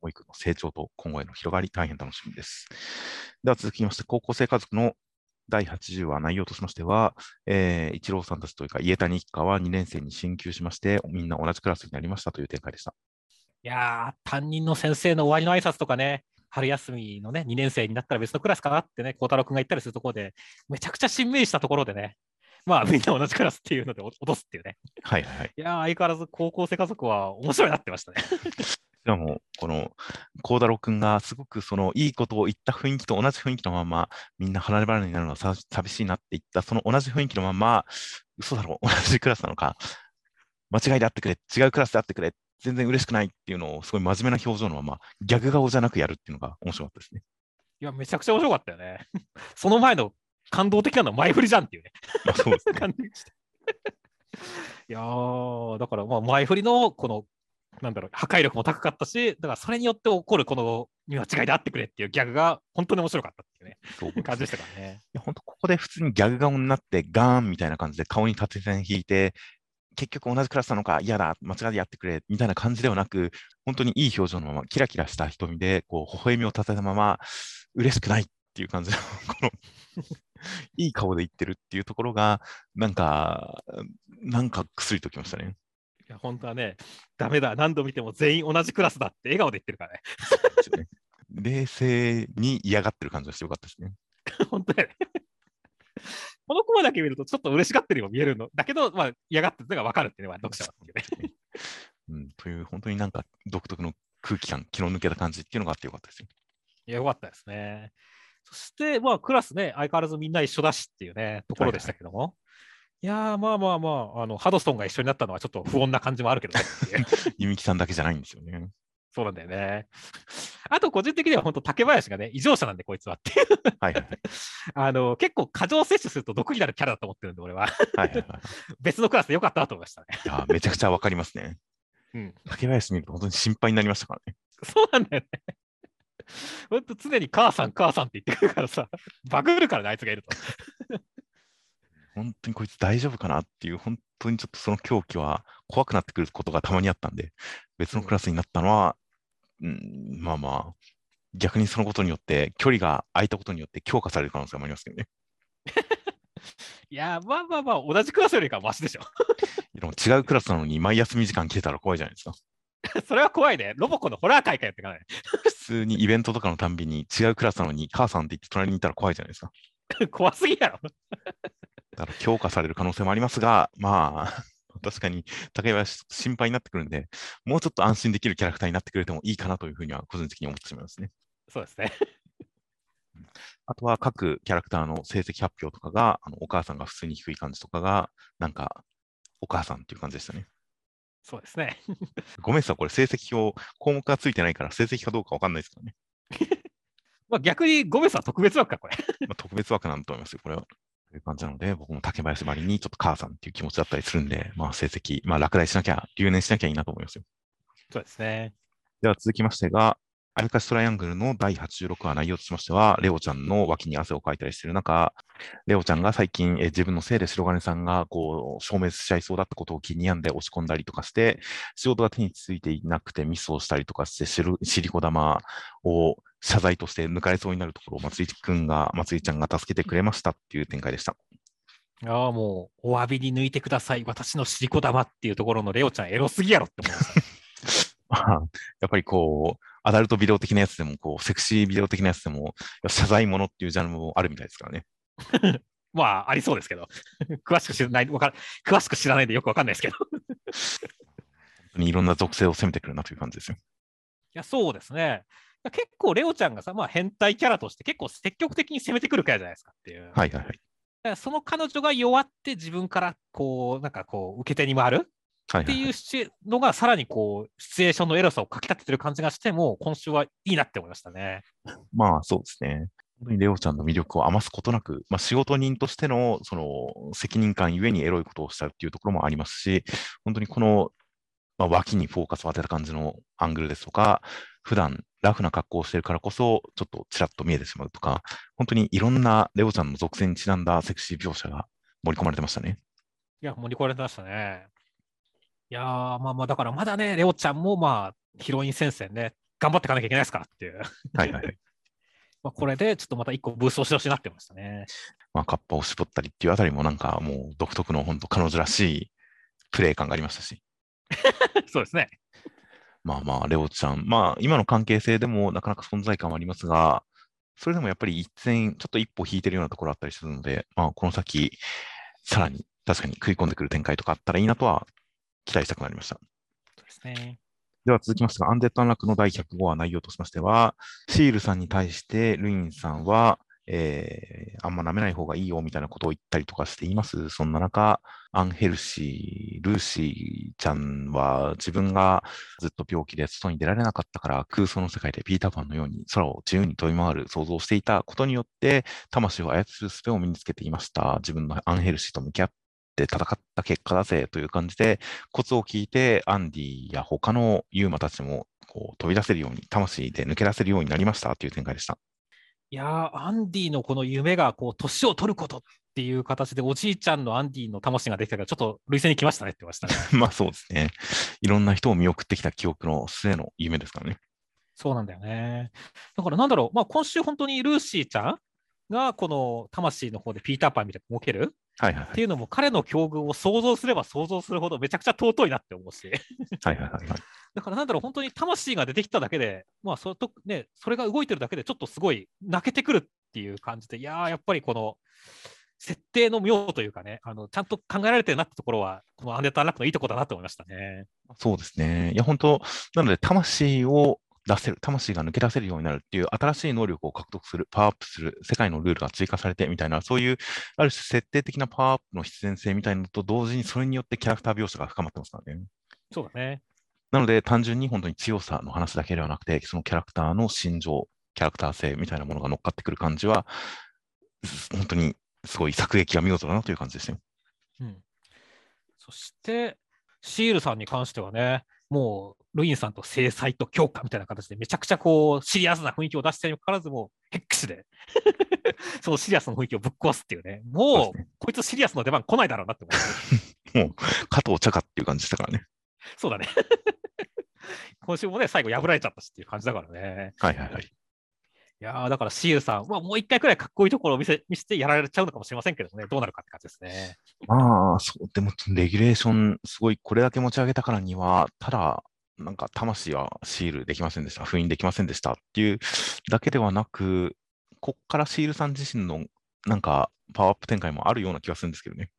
保育の成長と今後への広がり、大変楽しみです。では続きまして、高校生家族の第80話、内容としましては、えー、一郎さんたちというか、家谷一家は2年生に進級しまして、みんな同じクラスになりましたという展開でした。いやー、担任の先生の終わりの挨拶とかね、春休みのね、2年生になったら別のクラスかなってね、孝太郎君が言ったりするところで、めちゃくちゃ新明したところでね、まあみんな同じクラスっていうので 落とすっていうね。はいはいはい。いやー、相変わらず高校生家族は面白いなってましたね。しかも、この、孝太郎君がすごくその、いいことを言った雰囲気と同じ雰囲気のまま、みんな離れ離れになるのはさ寂しいなって言った、その同じ雰囲気のまま、嘘だろ、同じクラスなのか、間違いであってくれ、違うクラスであってくれ、全然嬉しくないっていうのを、すごい真面目な表情のまま、ギャグ顔じゃなくやるっていうのが面白かったですね。いや、めちゃくちゃ面白かったよね。その前の感動的なのは前振りじゃんっていうね。まあ、そうですね。感じでした。いやー、だからまあ前振りのこの、なんだろう、破壊力も高かったし、だからそれによって起こるこの見間違いであってくれっていうギャグが本当に面白かったっていうね、そう感じでしたからね。いや本当ここで普通にギャグ顔になって、ガーンみたいな感じで顔に縦線引いて、結局同じクラスなのか、嫌だ、間違いでやってくれ、みたいな感じではなく、本当にいい表情のまま、キラキラした瞳で、こう、微笑みを立てたまま、嬉しくないっていう感じの、この、いい顔で言ってるっていうところが、なんか、なんか薬ときましたね。いや、本当はね、ダメだ、何度見ても全員同じクラスだって笑顔で言ってるからね。冷静に嫌がってる感じがしてよかったですね。本当だよね。このコマだけ見るとちょっと嬉しがってるように見えるの。だけど、まあ、嫌がってるのが分かるっていうのは読者はっていうね。うん、とという、本当になんか独特の空気感、気の抜けた感じっていうのがあってよかったですよ。いや、よかったですね。そして、まあ、クラスね、相変わらずみんな一緒だしっていうね、ところでしたけども。いやー、まあまあまあ、あの、ハドソンが一緒になったのはちょっと不穏な感じもあるけどねっていう。ゆみきさんだけじゃないんですよね。そうなんだよね。あと、個人的には本当、竹林がね、異常者なんで、こいつはっていう。はいはいはい。あの、結構過剰摂取すると毒になるキャラだと思ってるんで、俺は。はいはいはい、別のクラスでよかったなと思いましたね。いやめちゃくちゃわかりますね。うん。竹林見ると本当に心配になりましたからね。そうなんだよね。本当常に母さん、母さんって言ってくるからさ、バグるからね、あいつがいると。本当にこいつ大丈夫かなっていう、本当にちょっとその狂気は怖くなってくることがたまにあったんで、別のクラスになったのは、うん、まあまあ、逆にそのことによって、距離が空いたことによって強化される可能性もありますけどね。いやー、まあまあまあ、同じクラスよりかはマシでしょ。でも違うクラスなのに毎休み時間来てたら怖いじゃないですか。それは怖いね。ロボコのホラー会かやってかない。普通にイベントとかのたんびに違うクラスなのに母さんって言って隣にいたら怖いじゃないですか。怖すぎやろ。だから強化される可能性もありますが、まあ、確かに竹林心配になってくるんで、もうちょっと安心できるキャラクターになってくれてもいいかなというふうには個人的に思ってしまいますね。そうですね。あとは各キャラクターの成績発表とかが、あのお母さんが普通に低い感じとかが、なんか、お母さんっていう感じでしたね。そうですね。ごめんなさい、これ成績表、項目がついてないから成績かどうかわかんないですからね。まあ逆にゴメさん特別枠か、これ。まあ、特別枠なんだと思いますよ、これは。という感じなので、僕も竹林ばりにちょっと母さんっていう気持ちだったりするんで、まあ成績、まあ落第しなきゃ、留年しなきゃいいなと思いますよ。そうですね。では続きましてが、アルカシトライアングルの第86話内容としましては、レオちゃんの脇に汗をかいたりしている中、レオちゃんが最近、えー自分のせいで白金さんがこう消滅しちゃいそうだったことを気に病んで落ち込んだりとかして、仕事が手についていなくてミスをしたりとかして、しるしりこ玉を謝罪として抜かれそうになるところを松井くんが、松井ちゃんが助けてくれましたっていう展開でした。ああ、もう、お詫びに抜いてください。私のシリコ玉っていうところのレオちゃん、エロすぎやろって思いました。まあやっぱりこう、アダルトビデオ的なやつでも、こう、セクシービデオ的なやつでも、謝罪ものっていうジャンルもあるみたいですからね。まあ、ありそうですけど。詳しく知らない、わか詳しく知らないんでよくわかんないですけど。い本当にいろんな属性を攻めてくるなという感じですよ。や、そうですね。結構、レオちゃんがさ、まあ、変態キャラとして結構積極的に攻めてくるキャラじゃないですかっていう。はいはいはい。だからその彼女が弱って自分からこう、なんかこう、受け手に回るってはいうのが、さらにこう、シチュエーションのエロさをかき立ててる感じがしても、今週はいいなって思いましたね。まあそうですね。本当にレオちゃんの魅力を余すことなく、まあ、仕事人としてのその責任感ゆえにエロいことをしたっていうところもありますし、本当にこの、まあ、脇にフォーカスを当てた感じのアングルですとか、普段ラフな格好をしているからこそ、ちょっとちらっと見えてしまうとか、本当にいろんなレオちゃんの属性にちなんだセクシー描写が盛り込まれてましたね。いや、盛り込まれてましたね。いやー、まあまあ、だからまだね、レオちゃんもまあ、ヒロイン戦線ね、頑張っていかなきゃいけないですからっていう。はいはいはい。まあこれでちょっとまた一個ブーストしてほしいなってましたね。まあ、カッパを絞ったりっていうあたりもなんかもう独特の本当彼女らしいプレイ感がありましたし。そうですね。まあまあ、レオちゃん、まあ今の関係性でもなかなか存在感はありますが、それでもやっぱり一線、ちょっと一歩引いてるようなところあったりするので、まあこの先、さらに確かに食い込んでくる展開とかあったらいいなとは期待したくなりました。そうですね。では続きましてが、アンデッド・アンラックの第105話内容としましては、シールさんに対してルインさんは、えーあんま舐めない方がいいよみたいなことを言ったりとかしています？そんな中、アンヘルシー、ルーシーちゃんは自分がずっと病気で外に出られなかったから空想の世界でピーターパンのように空を自由に飛び回る想像をしていたことによって魂を操る術を身につけていました。自分のアンヘルシーと向き合って戦った結果だぜという感じでコツを聞いてアンディや他のユーマたちもこう飛び出せるように魂で抜け出せるようになりましたという展開でした。いやー、アンディのこの夢が、こう、年を取ることっていう形で、おじいちゃんのアンディの魂ができたから、ちょっと累戦に来ましたねって言ってましたね。まあそうですね。いろんな人を見送ってきた記憶の末の夢ですからね。そうなんだよね。だからなんだろう、まあ今週本当にルーシーちゃんがこの魂の方でピーターパンみたいに動けるはいはいはい。っていうのも彼の境遇を想像すれば想像するほどめちゃくちゃ尊いなって思うし。はいはいはいはい。だからなんだろう、本当に魂が出てきただけで、まあそと、ね、それが動いてるだけでちょっとすごい泣けてくるっていう感じで、いやー、やっぱりこの設定の妙というかね、あのちゃんと考えられてるなってところは、このアンデッド・アンラックのいいところだなと思いましたね。そうですね。いや、本当なので、魂を出せる、魂が抜け出せるようになるっていう新しい能力を獲得する、パワーアップする、世界のルールが追加されてみたいな、そういう、ある種設定的なパワーアップの必然性みたいなのと同時に、それによってキャラクター描写が深まってますからね。そうだね。なので、単純に本当に強さの話だけではなくて、そのキャラクターの心情、キャラクター性みたいなものが乗っかってくる感じは、本当にすごい作劇が見事だなという感じですね。うん、そして、シールさんに関してはね、もうルインさんと制裁と強化みたいな形でめちゃくちゃこうシリアスな雰囲気を出してにもかかわらずもヘックスで そのシリアスの雰囲気をぶっ壊すっていうね、もう、ね、こいつシリアスの出番来ないだろうなって思って。もう加藤茶かっていう感じでしたからね。そうだね。今週もね、最後破られちゃったしっていう感じだからね。はいはいはい。いやだからシールさん、まあ、もう一回くらいかっこいいところを見せ見せてやられちゃうのかもしれませんけどね、どうなるかって感じですね。まあ、そう、でも、レギュレーション、すごい、これだけ持ち上げたからには、ただ、なんか、魂はシールできませんでした、封印できませんでしたっていうだけではなく、こっからシールさん自身の、なんか、パワーアップ展開もあるような気がするんですけどね。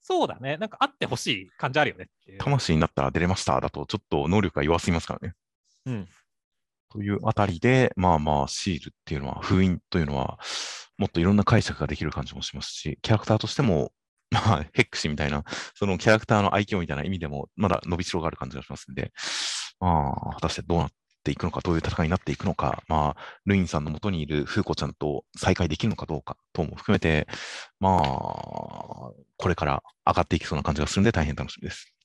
そうだね。なんかあってほしい感じあるよね魂になったら出れましただと、ちょっと能力が弱すぎますからね。うん。というあたりで、まあまあ、シールっていうのは、封印というのは、もっといろんな解釈ができる感じもしますし、キャラクターとしても、まあ、ヘックシみたいな、そのキャラクターの愛嬌みたいな意味でも、まだ伸びしろがある感じがしますんで、まあ、果たしてどうなっていくのか、どういう戦いになっていくのか、まあ、ルインさんの元にいるフーコちゃんと再会できるのかどうか等も含めて、まあ、これから上がっていきそうな感じがするんで、大変楽しみです。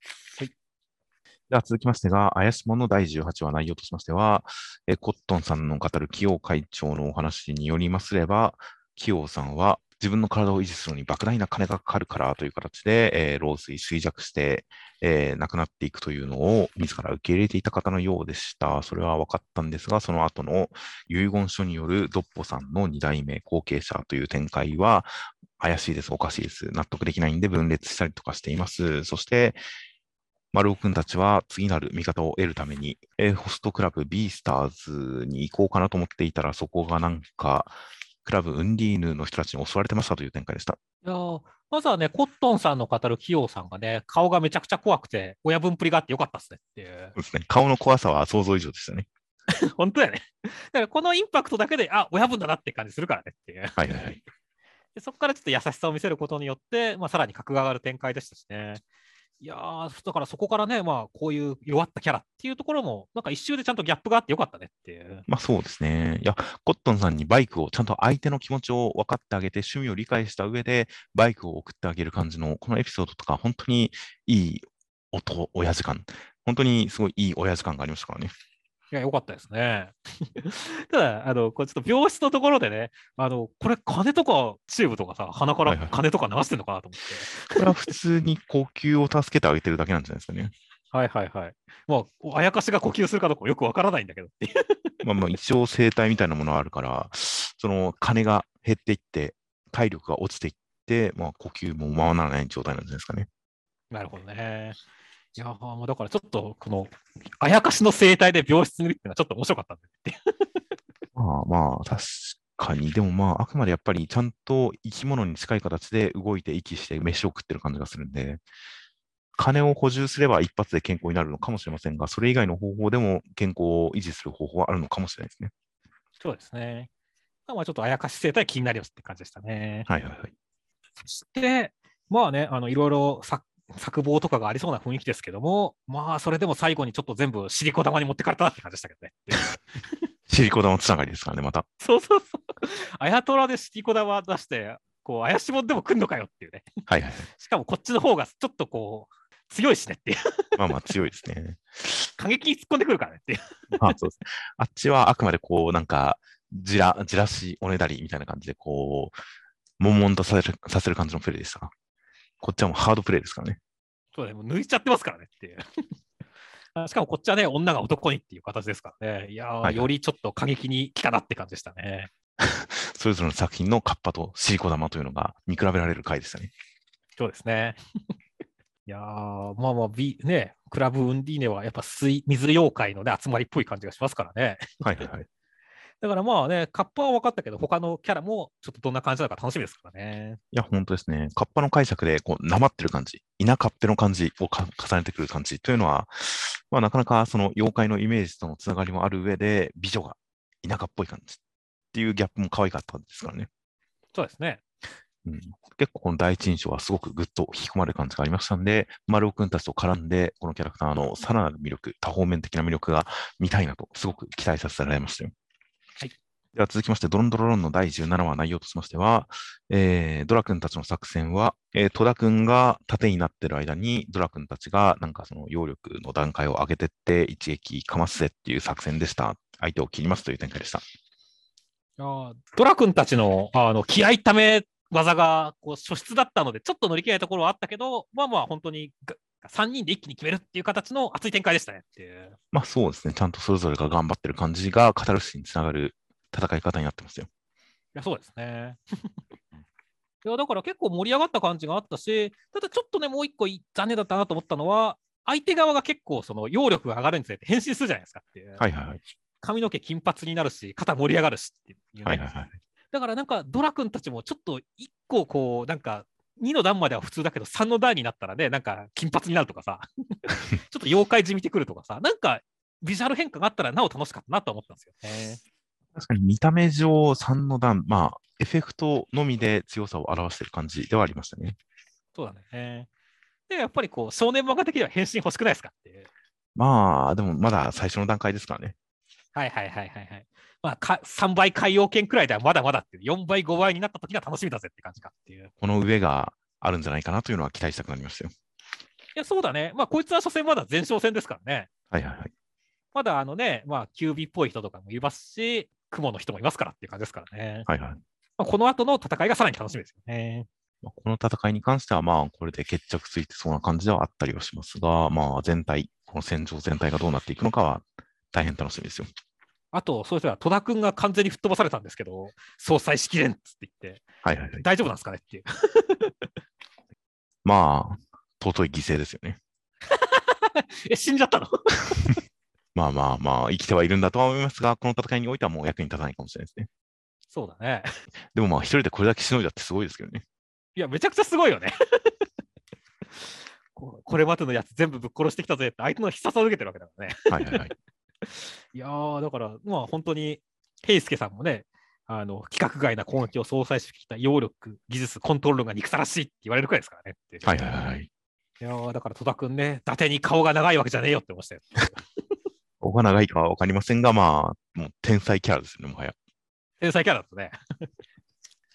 では続きましてが、怪しもの第18話内容としましては、えコットンさんの語る清会長のお話によりますれば、清さんは自分の体を維持するのに莫大な金がかかるからという形で、えー、老衰、衰弱して、えー、亡くなっていくというのを自ら受け入れていた方のようでした。それは分かったんですが、その後の遺言書によるドッポさんの2代目後継者という展開は、怪しいです、おかしいです、納得できないんで分裂したりとかしています。そして、丸尾くんたちは次なる味方を得るために、えー、ホストクラブ B スターズに行こうかなと思っていたら、そこがなんか、クラブウンディーヌの人たちに襲われてましたという展開でした。いやまずはね、コットンさんの語る器用さんがね、顔がめちゃくちゃ怖くて、親分っぷりがあってよかったっすねっていう。そうですね。顔の怖さは想像以上でしたね。本当やね。だからこのインパクトだけで、あ、親分だなって感じするからねっていう。はいはいはい。でそこからちょっと優しさを見せることによって、まあ、さらに格が上がる展開でしたしね。いやだからそこからね、まあ、こういう弱ったキャラっていうところも、なんか一周でちゃんとギャップがあってよかったねっていう。まあそうですね。いや、コットンさんにバイクをちゃんと相手の気持ちを分かってあげて、趣味を理解した上で、バイクを送ってあげる感じの、このエピソードとか、本当にいい音、親父感、本当にすごいいい親父感がありましたからね。いや、よかったですね。ただ、あの、これちょっと病室のところでね、あの、これ、金とか、チューブとかさ、鼻から金とか流してんのかなと思って、はいはい。これは普通に呼吸を助けてあげてるだけなんじゃないですかね。はいはいはい。まあ、あやかしが呼吸するかどうかよくわからないんだけどっていう。まあまあ、一応生態みたいなものがあるから、その金が減っていって、体力が落ちていって、まあ、呼吸もままならない状態なんじゃないですかね。なるほどね。いやもうだからちょっと、この、あやかしの生態で病室にいるっていうのはちょっと面白かったんだって。まあまあ、確かに。でもまあ、あくまでやっぱりちゃんと生き物に近い形で動いて息して飯を食ってる感じがするんで、金を補充すれば一発で健康になるのかもしれませんが、それ以外の方法でも健康を維持する方法はあるのかもしれないですね。そうですね。まあちょっとあやかし生態気になりますって感じでしたね。はいはいはい。そして、まあね、あのいろいろ作作望とかがありそうな雰囲気ですけども、まあ、それでも最後にちょっと全部シリコ玉に持ってかれたって感じでしたけどね。シリコ玉つながりですからね、また。そうそうそう。あやとらでシリコ玉出して、こう、怪しもんでも来んのかよっていうね。はいはい。しかもこっちの方がちょっとこう、強いしねっていう。まあまあ強いですね。過激に突っ込んでくるからねっていう。まあそうです。あっちはあくまでこう、なんねじら、じらし、おねだりみたいな感じで、こう、悶々とさせるさせる感じのプレイでした。こっちはもうハードプレイですからね。そうね、もう抜いちゃってますからねっていう。しかもこっちはね、女が男にっていう形ですからね。いや、はい、よりちょっと過激に来たなって感じでしたね。それぞれの作品のカッパとシリコ玉というのが見比べられる回でしたね。そうですね。いやー、まあまあ、B、ね、クラブウンディーネはやっぱ水水妖怪の、ね、集まりっぽい感じがしますからね。はいはいはい。だからまあね、カッパは分かったけど、他のキャラもちょっとどんな感じなのか楽しみですからね。いや、本当ですね。カッパの解釈で、こう、なまってる感じ、稲カッペの感じをか重ねてくる感じというのは、まあ、なかなかその妖怪のイメージとのつながりもある上で、美女が田舎っぽい感じっていうギャップも可愛かったですからね。そうですね。うん、結構この第一印象はすごくぐっと引き込まれる感じがありましたんで、丸尾くんたちと絡んで、このキャラクターのさらなる魅力、多方面的な魅力が見たいなと、すごく期待させられましたよ。はい。では続きまして、ドロンドロロンの第17話内容としましては、えー、ドラ君たちの作戦は、えー、戸田君が盾になってる間に、ドラ君たちがなんかその揚力の段階を上げてって一撃かますぜっていう作戦でした。相手を切りますという展開でした。あドラ君たちのあの気合ため技がこう初出だったので、ちょっと乗り切れないところはあったけど、まあまあ本当に3人で一気に決めるっていう形の熱い展開でしたねっていう。まあそうですね。ちゃんとそれぞれが頑張ってる感じがカタルシスにつながる戦い方になってますよ。いや、そうですね。いや、だから結構盛り上がった感じがあったし、ただちょっとね、もう一個残念だったなと思ったのは、相手側が結構その揚力が上がるにつれて変身するじゃないですかっていう。はいはいはい。髪の毛金髪になるし、肩盛り上がるしっていう、ね、はいはいはい。だからなんかドラ君たちもちょっと一個こう、なんか2の段までは普通だけど3の段になったらね、なんか金髪になるとかさ、ちょっと妖怪じみてくるとかさ、なんかビジュアル変化があったらなお楽しかったなと思ったんですよね。確かに見た目上3の段、まあ、エフェクトのみで強さを表している感じではありましたね。そうだね。で、やっぱりこう、少年漫画的には変身欲しくないですかってまあ、でもまだ最初の段階ですからね。はいはいはいはいはい。まあ、か3倍海洋圏くらいではまだまだっていう、4倍、5倍になった時が楽しみだぜって感じかっていう。この上があるんじゃないかなというのは期待したくなりましたよ。いや、そうだね。まあ、こいつは初戦まだ前哨戦ですからね。はいはいはい。まだあのね、まあ、キュービーっぽい人とかもいますし、雲の人もいますからっていう感じですからね。はいはい。まあ、この後の戦いがさらに楽しみですよね。まあ、この戦いに関しては、まあ、これで決着ついてそうな感じではあったりはしますが、まあ、全体、この戦場全体がどうなっていくのかは大変楽しみですよ。あと、そうしたら戸田君が完全に吹っ飛ばされたんですけど、総裁しきれんっつって言って、はいはいはい、大丈夫なんですかねっていう。まあ、尊い犠牲ですよね。え、死んじゃったの？まあまあまあ、生きてはいるんだとは思いますが、この戦いにおいてはもう役に立たないかもしれないですね。そうだね。でもまあ、一人でこれだけしのいだってすごいですけどね。いや、めちゃくちゃすごいよね。これまでのやつ全部ぶっ殺してきたぜって相手の必殺を受けてるわけだからね。はいはいはい。いやー、だから、まあ本当に、平介さんもね、あの規格外な攻撃を相殺してきた揚力、技術、コントロールが憎たらしいって言われるくらいですからねって。はいはいはい。いやだから戸田君ね、伊達に顔が長いわけじゃねえよって思したよ。顔が長いかは分かりませんが、まあ、もう天才キャラですよね、もはや。天才キャラだとね。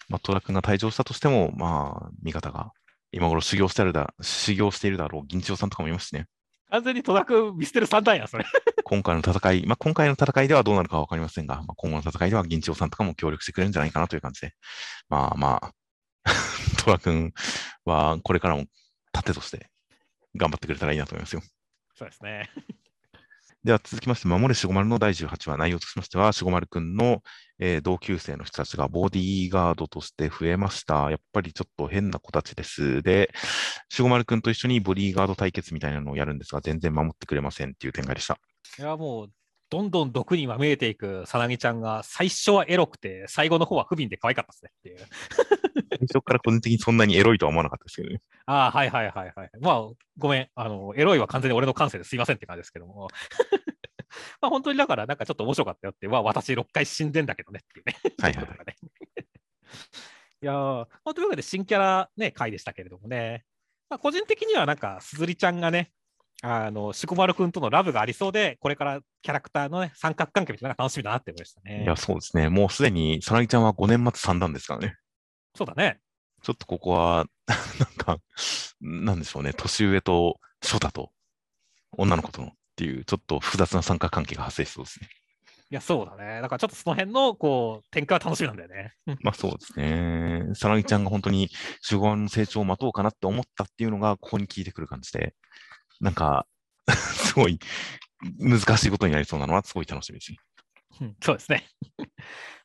まあ、戸田君が退場したとしても、まあ、味方が今頃修行してるだ、修行しているだろう、銀千代さんとかもいますしね。完全に戸田君見捨てる3段や、それ。今回の戦い、まあ、今回の戦いではどうなるかは分かりませんが、まあ、今後の戦いでは銀千代さんとかも協力してくれるんじゃないかなという感じで、まあまあ、戸田君はこれからも盾として頑張ってくれたらいいなと思いますよ。そうですね。では続きまして、守れしごまるの第18話、内容としましては、しごまるくんの、えー、同級生の人たちがボディーガードとして増えました。やっぱりちょっと変な子たちです。で、しごまるくんと一緒にボディーガード対決みたいなのをやるんですが、全然守ってくれませんっていう展開でした。いや、もう、どんどん毒にまみえていくさなぎちゃんが、最初はエロくて、最後の方は不憫で可愛かったですねっていう。最初から個人的にそんなにエロいとは思わなかったですけどね。ああ、はいはいはいはい。まあ、ごめん。あの、エロいは完全に俺の感性ですいませんって感じですけども。まあ本当にだから、なんかちょっと面白かったよって、まあ私6回死んでんだけどねっていうね。はいはい、ね。いやー、まあ、というわけで新キャラね、回でしたけれどもね。まあ個人的にはなんか、すずりちゃんがね、あの、しこまるくんとのラブがありそうで、これからキャラクターのね、三角関係みたいなのが楽しみだなって思いましたね。いや、そうですね。もうすでに、さなぎちゃんは5年末三段ですからね。そうだね。ちょっとここは、なんか、なんでしょうね。年上と初太と女の子とのっていう、ちょっと複雑な三角関係が発生しそうですね。いや、そうだね。だからちょっとその辺の、こう、展開は楽しみなんだよね。まあそうですね。さなぎちゃんが本当に守護の成長を待とうかなって思ったっていうのが、ここに効いてくる感じで、なんか、すごい難しいことになりそうなのは、すごい楽しみですね。うん、そうですね。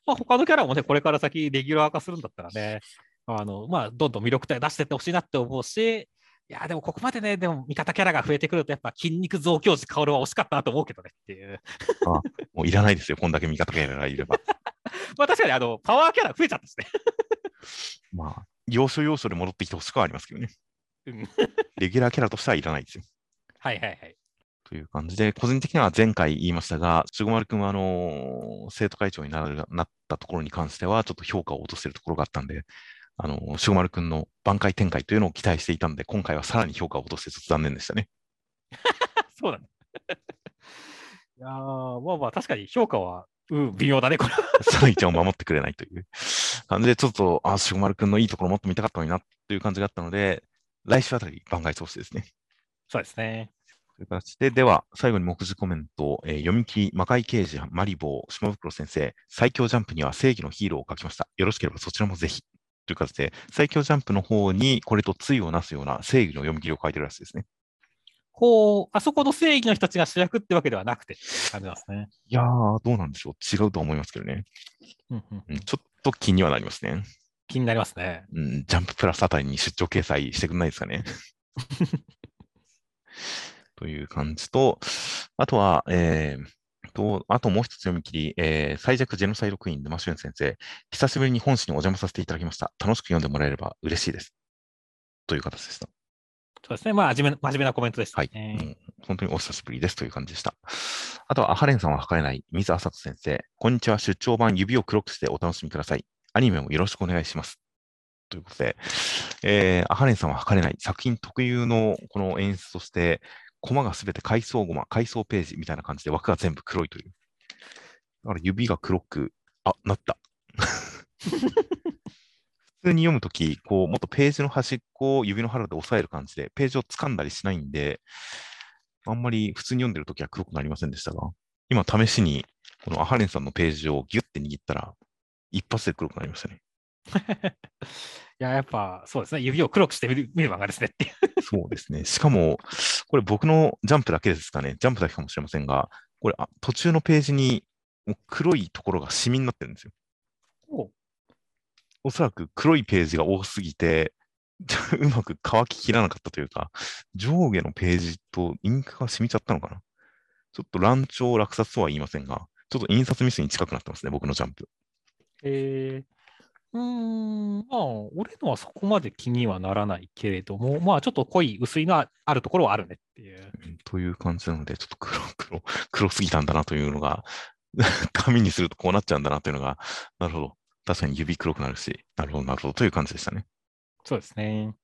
まあ他のキャラもね、これから先レギュラー化するんだったらね、あの、まあ、どんどん魅力体出していってほしいなって思うし、いや、でもここまでね、でも味方キャラが増えてくると、やっぱ筋肉増強時薫は惜しかったなと思うけどねっていう。あもういらないですよ、こんだけ味方キャラがいれば。まあ確かにあのパワーキャラ増えちゃったしね。まあ、要所要所で戻ってきてほしくはありますけどね。うんレギュラーキャラとしてはいらないですよ。はいはいはい。という感じで、個人的には前回言いましたが、シュゴマル君はあの生徒会長になるなったところに関しては、ちょっと評価を落としているところがあったんで、あのシュゴマル君の挽回展開というのを期待していたんで、今回はさらに評価を落としてちょっと残念でしたね。そうだね。いやーまあまあ確かに評価は、うん、微妙だね、これ。サイちゃんを守ってくれないという感じで、ちょっと、あ、シュゴマル君のいいところもっと見たかったのになという感じがあったので、来週あたり挽回してほしいですね。そうですね。という形で、では、最後に目次コメント、えー読み切り、魔界刑事、マリボー、島袋先生、最強ジャンプには正義のヒーローを書きました。よろしければそちらもぜひ。という形で、最強ジャンプの方にこれと対をなすような正義の読み切りを書いてるらしいですね。こう、あそこの正義の人たちが主役ってわけではなくて、感じなんですね。いやー、どうなんでしょう。違うと思いますけどね。うんうんうん、ちょっと気にはなりますね。気になりますね。うん、ジャンププラスあたりに出張掲載してくれないですかね。という感じと、あとは、えーと、あともう一つ読み切り、えー最弱ジェノサイドクイーンでマシュン先生、久しぶりに本誌にお邪魔させていただきました。楽しく読んでもらえれば嬉しいです。という形でした。そうですね。まあ、真面目な真面目なコメントでしたはい、う本当にお久しぶりですという感じでした。あとは、アハレンさんは測れない水浅人先生。こんにちは。出張版指を黒くしてお楽しみください。アニメもよろしくお願いします。ということで、えーアハレンさんは測れない作品特有のこの演出として、コマがすべて階層ゴマ、階層ページみたいな感じで枠が全部黒いという。だから指が黒く、あ、なった。普通に読むとき、こう、もっとページの端っこを指の腹で押さえる感じで、ページを掴んだりしないんで、あんまり普通に読んでるときは黒くなりませんでしたが、今試しに、このアハレンさんのページをギュッて握ったら、一発で黒くなりましたね。いや、やっぱそうですね。指を黒くして見る見る漫画ですねっていう。そうですね。しかも、これ僕のジャンプだけですかね。ジャンプだけかもしれませんが、これ、あ途中のページに黒いところがシミになってるんですよ。おおそらく黒いページが多すぎて、うまく乾ききらなかったというか、上下のページとインクが染みちゃったのかな。ちょっと乱調落札とは言いませんが、ちょっと印刷ミスに近くなってますね、僕のジャンプ。えーうーん、まあ、俺のはそこまで気にはならないけれども、まあ、ちょっと濃い、薄いのはあるところはあるねっていう。うんという感じなので、ちょっと黒、黒、黒すぎたんだなというのが、紙にするとこうなっちゃうんだなというのが、なるほど。確かに指黒くなるし、なるほど、なるほどという感じでしたね。そうですね。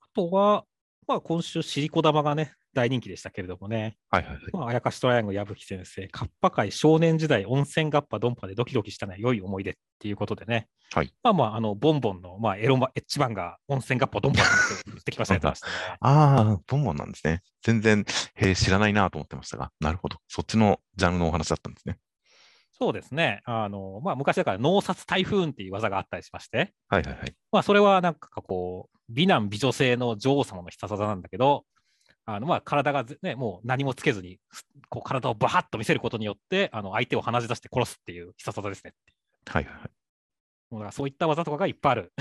あとは、まあ、今週、シリコ玉がね、大人気でしたけれどもね、はいはいはい。まあ、あやかしトライアングル矢吹先生、カッパ界少年時代、温泉ガッパドンパでドキドキしたのは良い思い出っていうことでね、はい。まあまあ、あの、ボンボンの、まあ、エロマ、エッジ版が温泉ガッパドンパってきましたね。ましたねああ、ボンボンなんですね。全然、へえ、知らないなと思ってましたが、なるほど。そっちのジャンルのお話だったんですね。そうですね。あの、まあ、昔だから、脳殺台風っていう技があったりしまして、はいはいはい。まあ、それはなんかこう、美男美女性の女王様の必殺技なんだけど、あのまあ体がぜね、もう何もつけずに、すこう体をバハッと見せることによって、あの相手を鼻血出して殺すっていう必殺技ですね。はいはいはい。もうだからそういった技とかがいっぱいある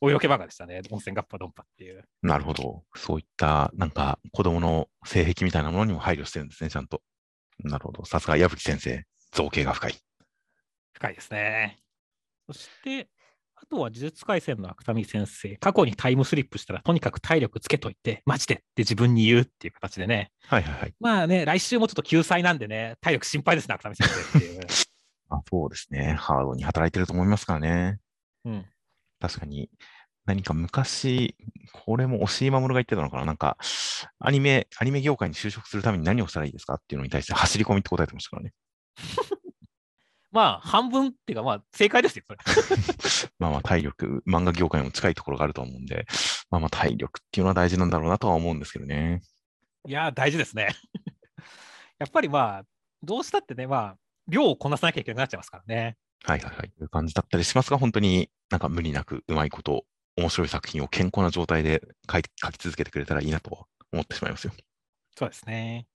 お色気漫画でしたね。温泉ガッパドンパっていう。なるほど。そういった、なんか、子供の性癖みたいなものにも配慮してるんですね、ちゃんと。なるほど。さすが矢吹先生、造形が深い。深いですね。そして、あとは呪術廻戦の芥見先生、過去にタイムスリップしたらとにかく体力つけといて、マジでって自分に言うっていう形でね。はいはいはい。まあね、来週もちょっと救済なんでね、体力心配ですね、芥見先生っていう。あそうですね。ハードに働いてると思いますからね。うん。確かに、何か昔、これも押井守が言ってたのかななんか、アニメ、アニメ業界に就職するために何をしたらいいですかっていうのに対して走り込みって答えてましたからね。まあ、半分っていうか、まあ、正解ですよ、それ。まあまあ体力、漫画業界にも近いところがあると思うんで、まあまあ体力っていうのは大事なんだろうなとは思うんですけどね。いやー、大事ですね。やっぱりまあ、どうしたってね、まあ、量をこなさなきゃいけなくなっちゃいますからね。はいはいはい。という感じだったりしますが、本当になんか無理なくうまいこと、面白い作品を健康な状態で書き続けてくれたらいいなとは思ってしまいますよ。そうですね。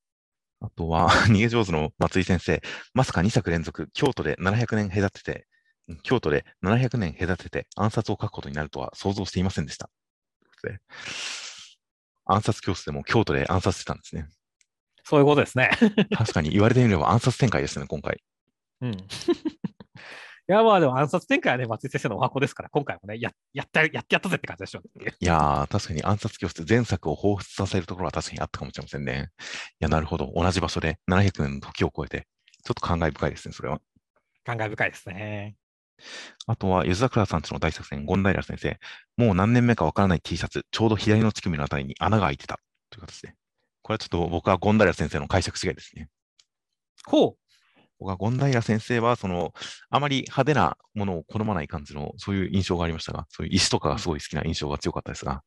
あとは、逃げ上手の松井先生、まさか2作連続、京都で700年隔てて、うん京都で700年隔てて暗殺を書くことになるとは想像していませんでした。暗殺教室でも京都で暗殺してたんですね。そういうことですね。確かに言われてみれば暗殺展開ですね、今回。うん。いや、まあでも暗殺展開はね、松井先生のお箱ですから、今回もね、ややったやってやったぜって感じでしょ。いやー、確かに暗殺教室、前作を彷彿させるところは確かにあったかもしれませんね。いや、なるほど。同じ場所で700年の時を超えて、ちょっと感慨深いですね、それは。感慨深いですね。あとは、湯桜さんちの大作戦、権平先生。もう何年目かわからない T シャツ、ちょうど左の乳首のあたりに穴が開いてた。という形で。これはちょっと僕は権平先生の解釈違いですね。ほう。僕は権平先生は、その、あまり派手なものを好まない感じの、そういう印象がありましたが、そういう石とかがすごい好きな印象が強かったですが、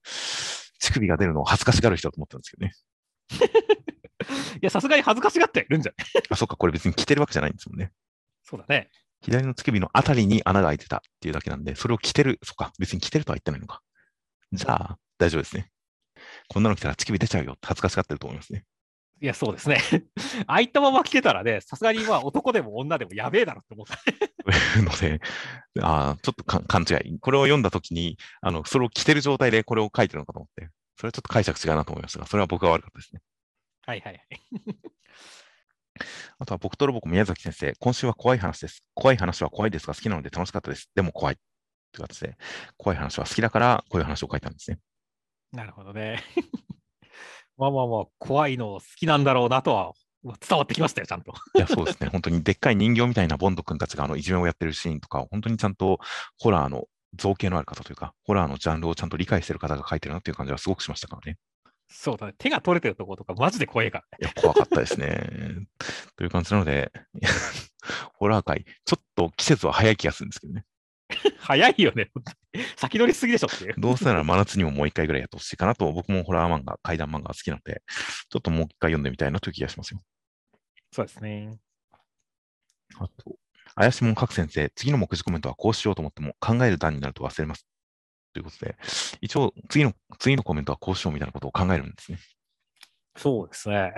乳首が出るのを恥ずかしがる人だと思ったんですけどね。いや、さすがに恥ずかしがっているんじゃない？あ、そっか、これ別に着てるわけじゃないんですもんね。そうだね。左の乳首のあたりに穴が開いてたっていうだけなんで、それを着てる、そっか、別に着てるとは言ってないのか。じゃあ、大丈夫ですね。こんなの着たら乳首出ちゃうよって恥ずかしがってると思いますね。いや、そうですね。ああいったまま着てたらね、さすがにまあ男でも女でもやべえだろって思った。ので、あーちょっとか勘違い。これを読んだときに、あの、それを着てる状態でこれを書いてるのかと思って、それはちょっと解釈違うなと思いましたが、それは僕が悪かったですね。はいはいはい。あとは僕とロボコ宮崎先生、今週は怖い話です。怖い話は怖いですが好きなので楽しかったです。でも怖い。という形で、怖い話は好きだから、こういう話を書いたんですね。なるほどね。まあまあまあ、怖いの好きなんだろうなとは伝わってきましたよ、ちゃんと。いや、そうですね。本当にでっかい人形みたいなボンド君たちがあのいじめをやってるシーンとか、本当にちゃんとホラーの造形のある方というか、ホラーのジャンルをちゃんと理解してる方が書いてるなっていう感じはすごくしましたからね。そうだね。手が取れてるところとか、マジで怖いからね。いや、怖かったですね。という感じなので、ホラー界、ちょっと季節は早い気がするんですけどね。早いよね。先取りしすぎでしょっていう。どうせなら真夏にももう一回ぐらいやってほしいかなと、僕もホラー漫画、怪談漫画が好きなので、ちょっともう一回読んでみたいなという気がしますよ。そうですね。あと、怪しもん各先生、次の目次コメントはこうしようと思っても考える段になると忘れます。ということで、一応次の、次のコメントはこうしようみたいなことを考えるんですね。そうですね。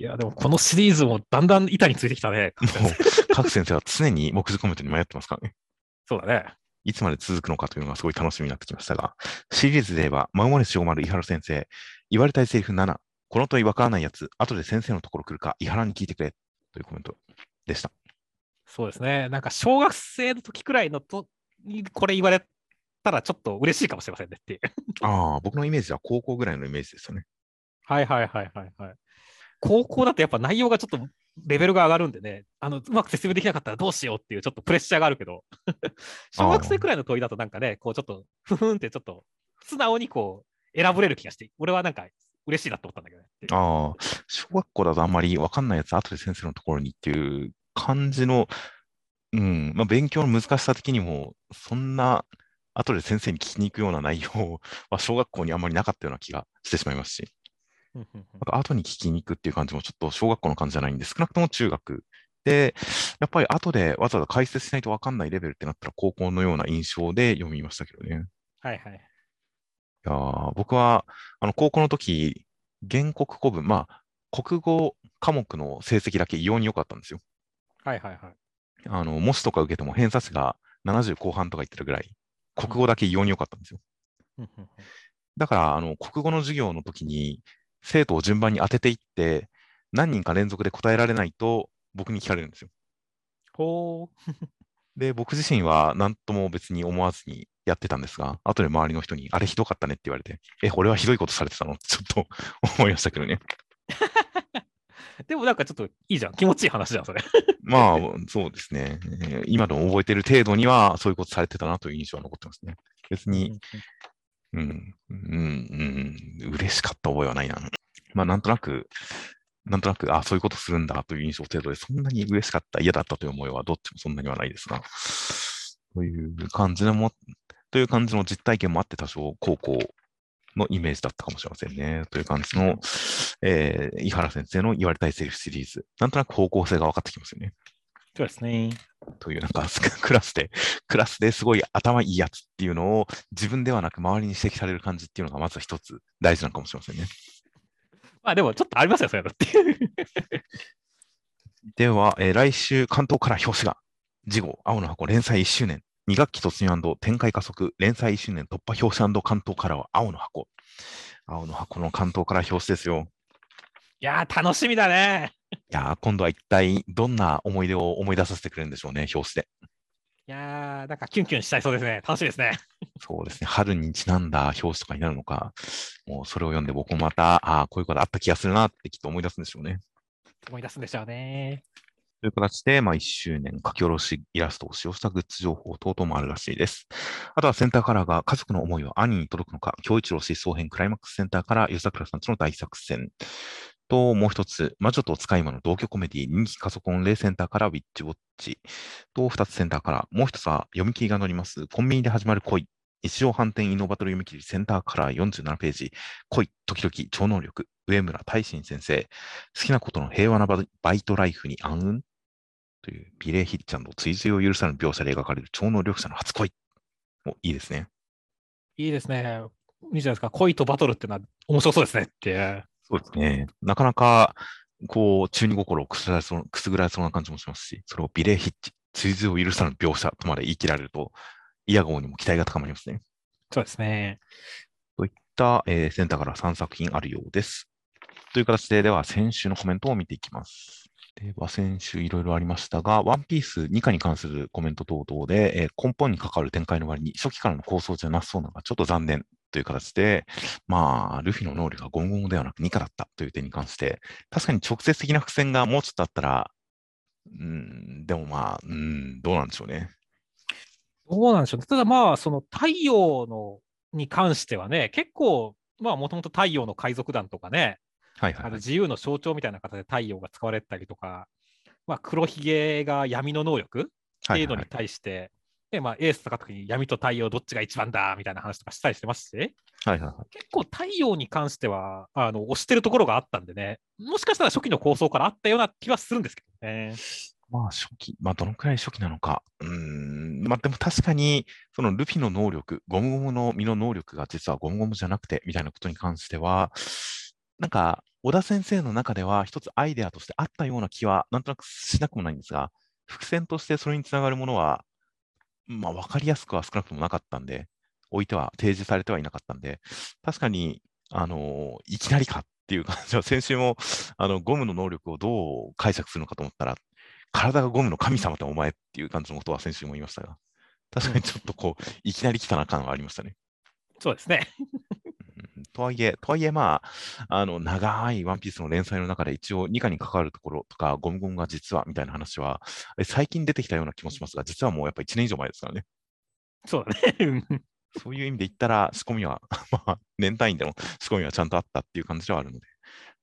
いや、でもこのシリーズもだんだん板についてきたね。もう、各先生は常に目次コメントに迷ってますからね。そうだね。いつまで続くのかというのがすごい楽しみになってきましたが、シリーズで言えば、マウマネス小丸伊原先生、言われたいセリフ7、この問いわからないやつ、後で先生のところ来るか、伊原に聞いてくれ、というコメントでした。そうですね。なんか小学生の時くらいのとにこれ言われたらちょっと嬉しいかもしれませんねっていう。ああ、僕のイメージは高校ぐらいのイメージですよね。はいはいはいはいはい。高校だとやっぱ内容がちょっとレベルが上がるんでね、あのうまく説明できなかったらどうしようっていうちょっとプレッシャーがあるけど、小学生くらいの問いだとなんかね、こうちょっとふふんってちょっと素直にこう選ぶれる気がして、俺はなんか嬉しいなと思ったんだけどね。ああ、小学校だとあんまりわかんないやつ、後で先生のところにっていう感じの、うん、まあ、勉強の難しさ的にも、そんな、後で先生に聞きに行くような内容は小学校にあんまりなかったような気がしてしまいますし、なんか後に聞きに行くっていう感じもちょっと小学校の感じじゃないんで、少なくとも中学で、やっぱり後でわざわざ解説しないとわかんないレベルってなったら高校のような印象で読みましたけどね。はいはい。いやー僕は、あの、高校の時、原国古文、まあ、国語科目の成績だけ異様に良かったんですよ。はいはいはい。あの、模試とか受けても偏差値が70後半とか言ってるぐらい、国語だけ異様に良かったんですよ。だから、あの、国語の授業の時に、生徒を順番に当てていって、何人か連続で答えられないと、僕に聞かれるんですよ。ほう。で、僕自身は何とも別に思わずにやってたんですが、後で周りの人に、あれひどかったねって言われて、え、俺はひどいことされてたの？っ てちょっと 思いましたけどね。でもなんかちょっといいじゃん。気持ちいい話じゃん、それ。まあ、そうですね。えー今でも覚えてる程度には、そういうことされてたなという印象は残ってますね。別に、うん、うん、うん、嬉しかった覚えはないな。まあ、なんとなく、なんとなく、あそういうことするんだという印象程度で、そんなに嬉しかった、嫌だったという思いは、どっちもそんなにはないですが、という感じのも、という感じの実体験もあって、多少高校のイメージだったかもしれませんね。という感じの、えー、井原先生の言われたいセリフシリーズ。なんとなく方向性が分かってきますよね。そうですね。という、なんか、クラスで、クラスですごい頭いいやつっていうのを自分ではなく周りに指摘される感じっていうのがまず一つ大事なのかもしれませんね。まあでもちょっとありますよ、そういうのっていう。では、えー来週関東から表紙が、次号、青の箱連載1周年、2学期突入展開加速、連載1周年突破表紙関東からは青の箱。青の箱の関東から表紙ですよ。いやー、楽しみだね。やー、今度は一体どんな思い出を思い出させてくれるんでしょうね、表紙で。いやー、なんかキュンキュンしちゃいそうですね。楽しみですね。そうですね、春にちなんだ表紙とかになるのか、もうそれを読んで僕もまた、ああ、こういうことあった気がするなってきっと思い出すんでしょうね。思い出すんでしょうね。という形で、まあ、1周年書き下ろしイラストを使用したグッズ情報等々もあるらしいです。あとはセンターカラーが家族の思いは兄に届くのか、京一郎失踪編クライマックスセンターから湯桜さんとの大作戦。と、もう一つ、魔女と使い魔の同居コメディ人気パソコンレイセンターからウィッチウォッチ。と、二つセンターから、もう一つは読み切りが載ります。コンビニで始まる恋。一条反転イノバトル読み切りセンターカラー47ページ。恋、時々超能力。上村大臣先生。好きなことの平和なバイトライフに暗雲というビレー・ヒッチャンの追随を許さぬ描写で描かれる超能力者の初恋。もういいですね。いいですね。いいじゃないですか。恋とバトルってのは面白そうですねって。そうですね。なかなか、こう、中二心をくすぐられそうくすぐられそうな感じもしますし、それをビレー・ヒッチ、追随を許さぬ描写とまで言い切られると、イヤゴーにも期待が高まりますね。そうですね。といった、えーセンターから3作品あるようです。という形で、では先週のコメントを見ていきます。では、先週いろいろありましたが、ワンピース2課に関するコメント等々で、えー根本に関わる展開の割に初期からの構想じゃなさそうなのがちょっと残念という形で、まあ、ルフィの能力がゴムゴムではなく2課だったという点に関して、確かに直接的な伏線がもうちょっとあったら、うん、でもまあ、うん、どうなんでしょうね。どうなんでしょうね。ただまあ、その太陽のに関してはね、結構、まあ、もともと太陽の海賊団とかね、はいはい、はい。あの自由の象徴みたいな形で太陽が使われてたりとか、まあ、黒ひげが闇の能力っていうのに対して、でまあ、エースとか時に闇と太陽どっちが一番だみたいな話とかしたりしてますし、はいはいはい。結構太陽に関してはあの推してるところがあったんでね、もしかしたら初期の構想からあったような気はするんですけどね。まあ初期、まあどのくらい初期なのか。うーん、まあでも確かに、そのルフィの能力、ゴムゴムの実の能力が実はゴムゴムじゃなくて、みたいなことに関しては、なんか、小田先生の中では一つアイデアとしてあったような気は、なんとなくしなくもないんですが、伏線としてそれにつながるものは、まあ分かりやすくは少なくともなかったんで、置いては、提示されてはいなかったんで、確かに、あのいきなりかっていう感じは、先週も、あの、ゴムの能力をどう解釈するのかと思ったら、体がゴムの神様ってお前っていう感じのことは先週も言いましたが、確かにちょっとこう、いきなり来たな感はありましたね。そうですね。うんとはいえ、とはいえ、まあ、あの、長いワンピースの連載の中で一応、2課に関わるところとか、ゴムゴムが実はみたいな話は、え最近出てきたような気もしますが、実はもうやっぱ1年以上前ですからね。そうだね。そういう意味で言ったら、仕込みは、まあ、年単位での仕込みはちゃんとあったっていう感じではあるので、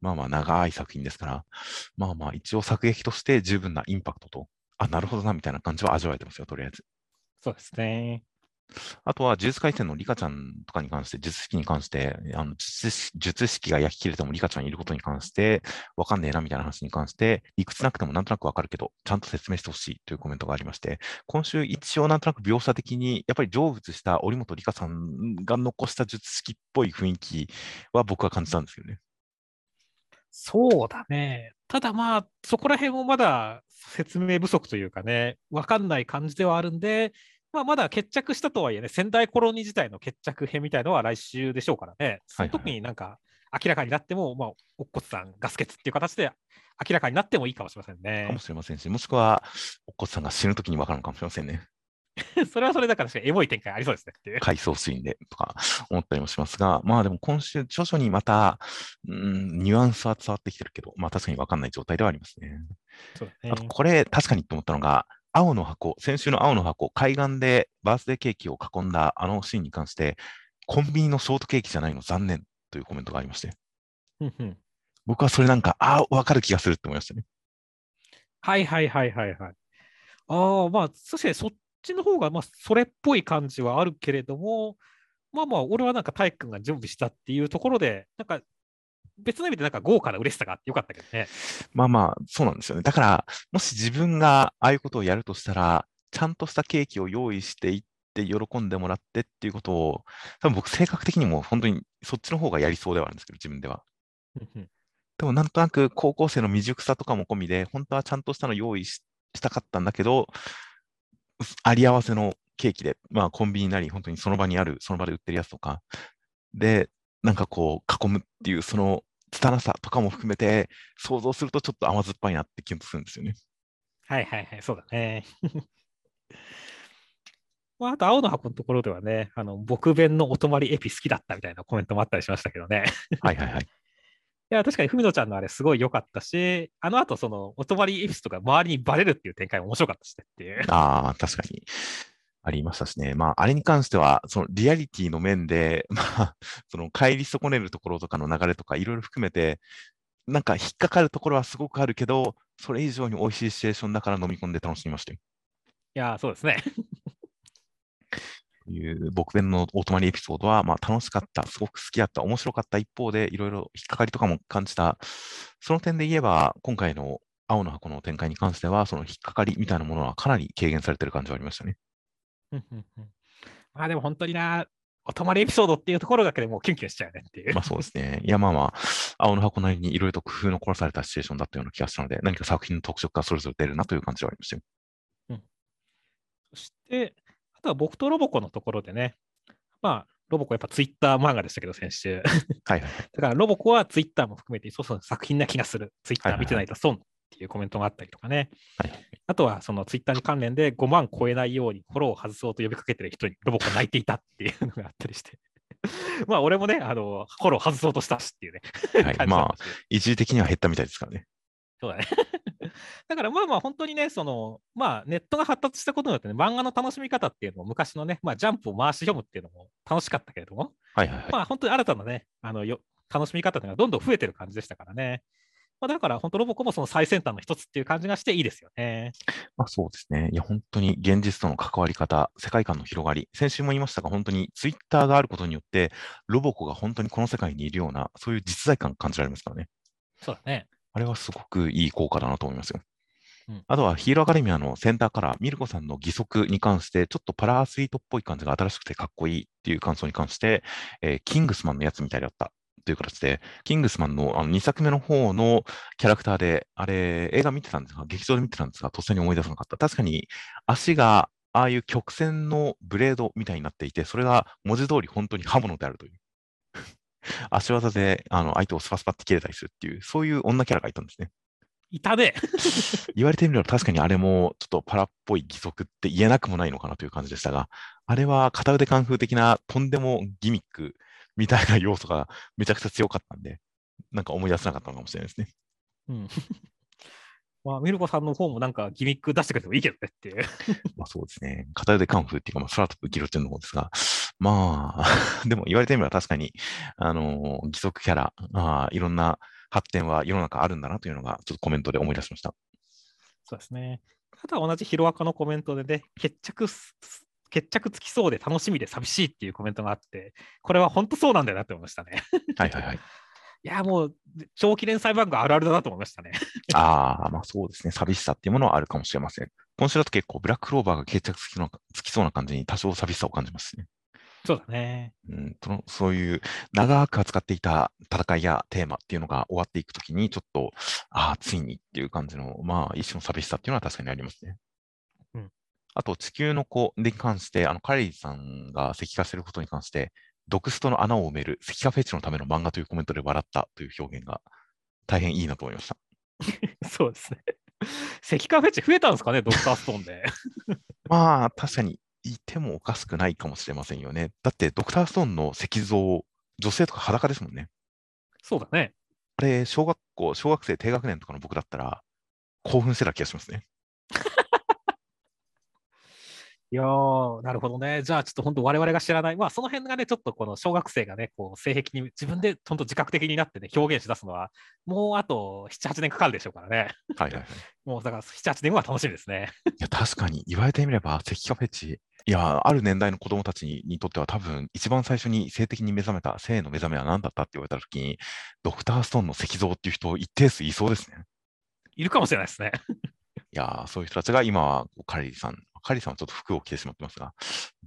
まあまあ、長い作品ですから、まあまあ、一応作劇として十分なインパクトと、あ、なるほどな、みたいな感じは味わえてますよ、とりあえず。そうですね。あとは、呪術廻戦のリカちゃんとかに関して、術式に関して、あの術式術式が焼き切れてもリカちゃんいることに関して、わかんねえなみたいな話に関して、理屈なくてもなんとなくわかるけど、ちゃんと説明してほしいというコメントがありまして、今週一応なんとなく描写的に、やっぱり成仏した織本リカさんが残した術式っぽい雰囲気は僕は感じたんですよね。そうだね。ただまあ、そこら辺もまだ説明不足というかね、わかんない感じではあるんで、まあ、まだ決着したとはいえね、仙台コロニー自体の決着編みたいのは来週でしょうからね、その時になんか明らかになっても、まあ、おっこつさんガス欠っていう形で明らかになってもいいかもしれませんかねも。しれませんし、もしくは、おっこつさんが死ぬときにわかるのかもしれませんね。それはそれだからエモい展開ありそうですねっていう。回想シーンでとか思ったりもしますが、まあでも今週徐々にまた、うん、ニュアンスは伝わってきてるけど、まあ確かにわかんない状態ではありますね。そうだねあとこれ確かにと思ったのが、青の箱、先週の青の箱、海岸でバースデーケーキを囲んだあのシーンに関して、コンビニのショートケーキじゃないの残念というコメントがありまして、僕はそれなんか、ああ、わかる気がするって思いましたね。はいはいはいはいはい。ああ、まあ、確かにそっちの方が、まあ、それっぽい感じはあるけれども、まあまあ、俺はなんか体育君が準備したっていうところで、なんか、別の意味でなんか豪華な嬉しさがあってよかったけどね。まあまあ、そうなんですよね。だから、もし自分がああいうことをやるとしたら、ちゃんとしたケーキを用意していって、喜んでもらってっていうことを、多分僕、性格的にも本当にそっちの方がやりそうではあるんですけど、自分では。でもなんとなく高校生の未熟さとかも込みで、本当はちゃんとしたの用意ししたかったんだけど、うあり合わせのケーキで、まあコンビニなり、本当にその場にある、その場で売ってるやつとか、で、なんかこう囲むっていう、その拙さとかも含めて、想像するとちょっと甘酸っぱいなって気もするんですよね。はいはいはい、そうだね。まあ、あと、青の箱のところではね、あの、僕弁のお泊まりエピ好きだったみたいなコメントもあったりしましたけどね。はいはいはい。いや、確かに、ふみのちゃんのあれすごい良かったし、あの後、その、お泊まりエピスとか周りにバレるっていう展開も面白かったしねっていう。ああ、確かに。ありましたしね。まあ、あれに関しては、そのリアリティの面で、まあ、その帰り損ねるところとかの流れとかいろいろ含めて、なんか引っかかるところはすごくあるけど、それ以上に美味しいシチュエーションだから飲み込んで楽しみましたよ。いや、そうですね。という僕弁のお泊まりエピソードは、まあ、楽しかった、すごく好きだった、面白かった一方で、いろいろ引っかかりとかも感じた。その点で言えば、今回の青の箱の展開に関しては、その引っかかりみたいなものはかなり軽減されてる感じはありましたね。うんうんうんまあでも本当にな、お泊まりエピソードっていうところだけでもうキュンキュンしちゃうねっていう。まあそうですね。いやまあまあ、青の箱なりにいろいろと工夫の凝らされたシチュエーションだったような気がしたので、何か作品の特色がそれぞれ出るなという感じはありましたよ。そして、あとは僕とロボコのところでね、まあ、ロボコやっぱツイッター漫画でしたけど、先週。はいはい。だからロボコはツイッターも含めて、そうそう作品な気がする。ツイッター見てないと損っていうコメントがあったりとかね。はいあとはそのツイッターに関連で5万超えないようにフォローを外そうと呼びかけてる人にロボコ泣いていたっていうのがあったりして。まあ俺もね、あの、フォロー外そうとしたしっていうね。はいまあ、一時的には減ったみたいですからね。そうだね。だからまあまあ本当にね、その、まあネットが発達したことによってね、漫画の楽しみ方っていうのも昔のね、まあジャンプを回し読むっていうのも楽しかったけれども、はいはいはい。まあ本当に新たなね、あのよ楽しみ方っていうのがどんどん増えてる感じでしたからね。まあ、だから本当ロボコもその最先端の一つっていう感じがしていいですよね。まあ、そうですね。いや、本当に現実との関わり方、世界観の広がり、先週も言いましたが、本当にツイッターがあることによって、ロボコが本当にこの世界にいるような、そういう実在感感じられますからね。そうだね。あれはすごくいい効果だなと思いますよ。うんあとはヒーローアカデミアのセンターカラー、ミルコさんの義足に関して、ちょっとパラアスリートっぽい感じが新しくてかっこいいっていう感想に関して、えーキングスマンのやつみたいだったという形で、キングスマンのあの2作目の方のキャラクターで、あれ、映画見てたんですが、劇場で見てたんですが、とっさに思い出さなかった。確かに足がああいう曲線のブレードみたいになっていて、それが文字通り本当に刃物であるという。足技であの相手をスパスパって切れたりするっていう、そういう女キャラがいたんですね。いたね。言われてみれば確かにあれもちょっとパラっぽい義足って言えなくもないのかなという感じでしたが、あれは片腕カンフー的なとんでもギミックみたいな要素がめちゃくちゃ強かったんで、なんか思い出せなかったのかもしれないですね。うん。まあ、ミルコさんの方もなんかギミック出してくれてもいいけどねっていう。まあそうですね。片腕カンフーっていうか、まあ、空飛ぶギロチンの方ですが、まあ、でも言われてみれば確かに、あの義足キャラ、あーいろんな発展は世の中あるんだなというのが、ちょっとコメントで思い出しました。そうですね。あとは同じヒロアカのコメントでね、決着す、決着つきそうで楽しみで寂しいっていうコメントがあって、これは本当そうなんだよなって思いましたね。はいはいはい。いや、もう、長期連載漫画あるあるだなと思いましたね。ああ、まあそうですね。寂しさっていうものはあるかもしれません。今週だと結構ブラッククローバーが決着つきのつきそうな感じに多少寂しさを感じますね。そうだね。うん、そのそういう長く扱っていた戦いやテーマっていうのが終わっていくときに、ちょっと、ああ、ついにっていう感じの、まあ一種の寂しさっていうのは確かにありますね。うんあと、地球の子に関して、あの、カレリさんが石化していることに関して、ドクストの穴を埋める石化フェチのための漫画というコメントで笑ったという表現が大変いいなと思いました。そうですね。石化フェチ増えたんですかね、ドクターストーンで。まあ、確かにいてもおかしくないかもしれませんよね。だって、ドクターストーンの石像、女性とか裸ですもんね。そうだね。あれ、小学校、小学生低学年とかの僕だったら、興奮してた気がしますね。いやー、なるほどね。じゃあ、ちょっと本当、我々が知らない、まあ、その辺がね、ちょっとこの小学生がね、こう性癖に自分で本当自覚的になってね、表現し出すのは、もうあと7、8年かかるでしょうからね。はいはいはい。もうだから7、8年後は楽しみですね。いや、確かに言われてみれば、石化フェチ、いや、ある年代の子供たちににとっては多分、一番最初に性的に目覚めた、性の目覚めは何だったって言われたときに、ドクターストーンの石像っていう人、一定数いそうですね。いるかもしれないですね。いやー、そういう人たちが今はカレリさん、カレリさんはちょっと服を着てしまってますが、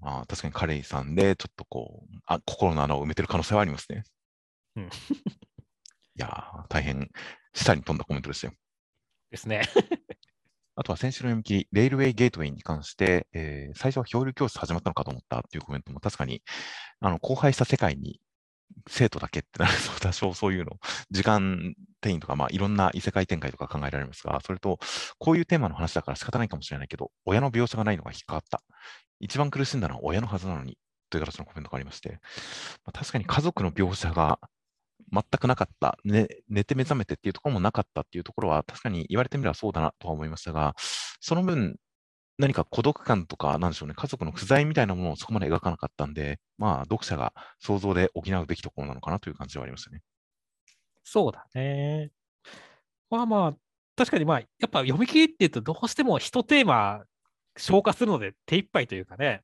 まあ、確かにカレリさんで、ちょっとこう、あ、心の穴を埋めてる可能性はありますね。うん いやー、大変、下に飛んだコメントでしたよ。ですね。あとは先週の読み切り、レールウェイゲートウェイに関して、えー最初は漂流教室始まったのかと思ったっていうコメントも確かに、あの荒廃した世界に生徒だけってなると、多少そういうの、時間転移とか、まあ、いろんな異世界展開とか考えられますが、それと、こういうテーマの話だから仕方ないかもしれないけど、親の描写がないのが引っかかった。一番苦しんだのは親のはずなのに、という形のコメントがありまして、まあ、確かに家族の描写が全くなかった、ね、寝て目覚めてっていうところもなかったっていうところは、確かに言われてみればそうだなとは思いましたが、その分、何か孤独感とか、なんでしょうね、家族の不在みたいなものをそこまで描かなかったんで、まあ、読者が想像で補うべきところなのかなという感じはありましたね。そうだね。まあまあ、確かにまあ、やっぱ読み切りっていうと、どうしても一テーマ消化するので手一杯というかね、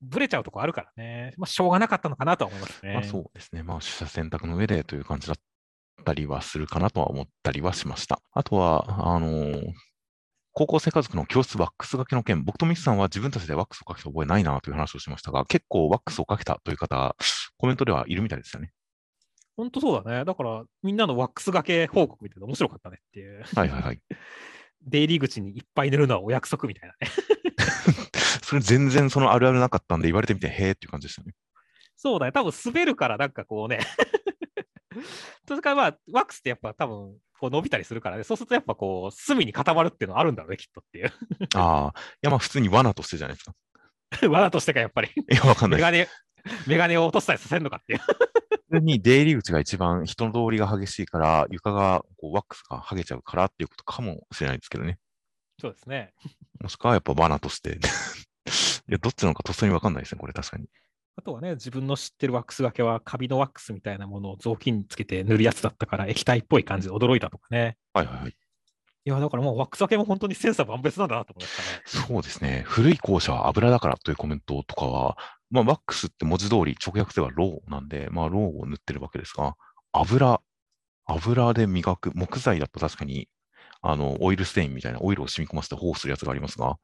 ぶれちゃうとこあるからね、まあ、しょうがなかったのかなとは思いますね。まあ、そうですね。まあ、取捨選択の上でという感じだったりはするかなとは思ったりはしました。あとは、あのー、高校生家族の教室ワックスがけの件、僕とミスさんは自分たちでワックスをかけた覚えないなという話をしましたが、結構ワックスをかけたという方、コメントではいるみたいですよね。本当そうだね。だから、みんなのワックスがけ報告見てて面白かったねっていう。はいはいはい。出入り口にいっぱい寝るのはお約束みたいなね。それ全然そのあるあるなかったんで、言われてみて、へえっていう感じでしたね。そうだね。多分滑るからなんかこうね それからまあ、ワックスってやっぱ多分こう伸びたりするからね、そうするとやっぱこう、隅に固まるっていうのはあるんだろうね、きっとっていう ああ、いやまあ普通に罠としてじゃないですか。罠としてか、やっぱり。いや、わかんない。メガネ、メガネを落としたりさせるのかっていう。普通に出入り口が一番人の通りが激しいから、床がこうワックスが剥げちゃうからっていうことかもしれないですけどね。そうですね。もしくはやっぱ罠として いや、どっちなのかとっさにわかんないですね、これ確かに。あとはね、自分の知ってるワックスがけは、カビのワックスみたいなものを雑巾につけて塗るやつだったから、液体っぽい感じで驚いたとかね。はいはいはい。いや、だからもうワックスがけも本当にセンサー万別なんだなと思いましたね。そうですね。古い校舎は油だからというコメントとかは、まあ、ワックスって文字通り直訳ではロウなんで、まあ、ロウを塗ってるわけですが、油、油で磨く、木材だと確かに、あの、オイルステインみたいなオイルを染み込ませて保護するやつがありますが、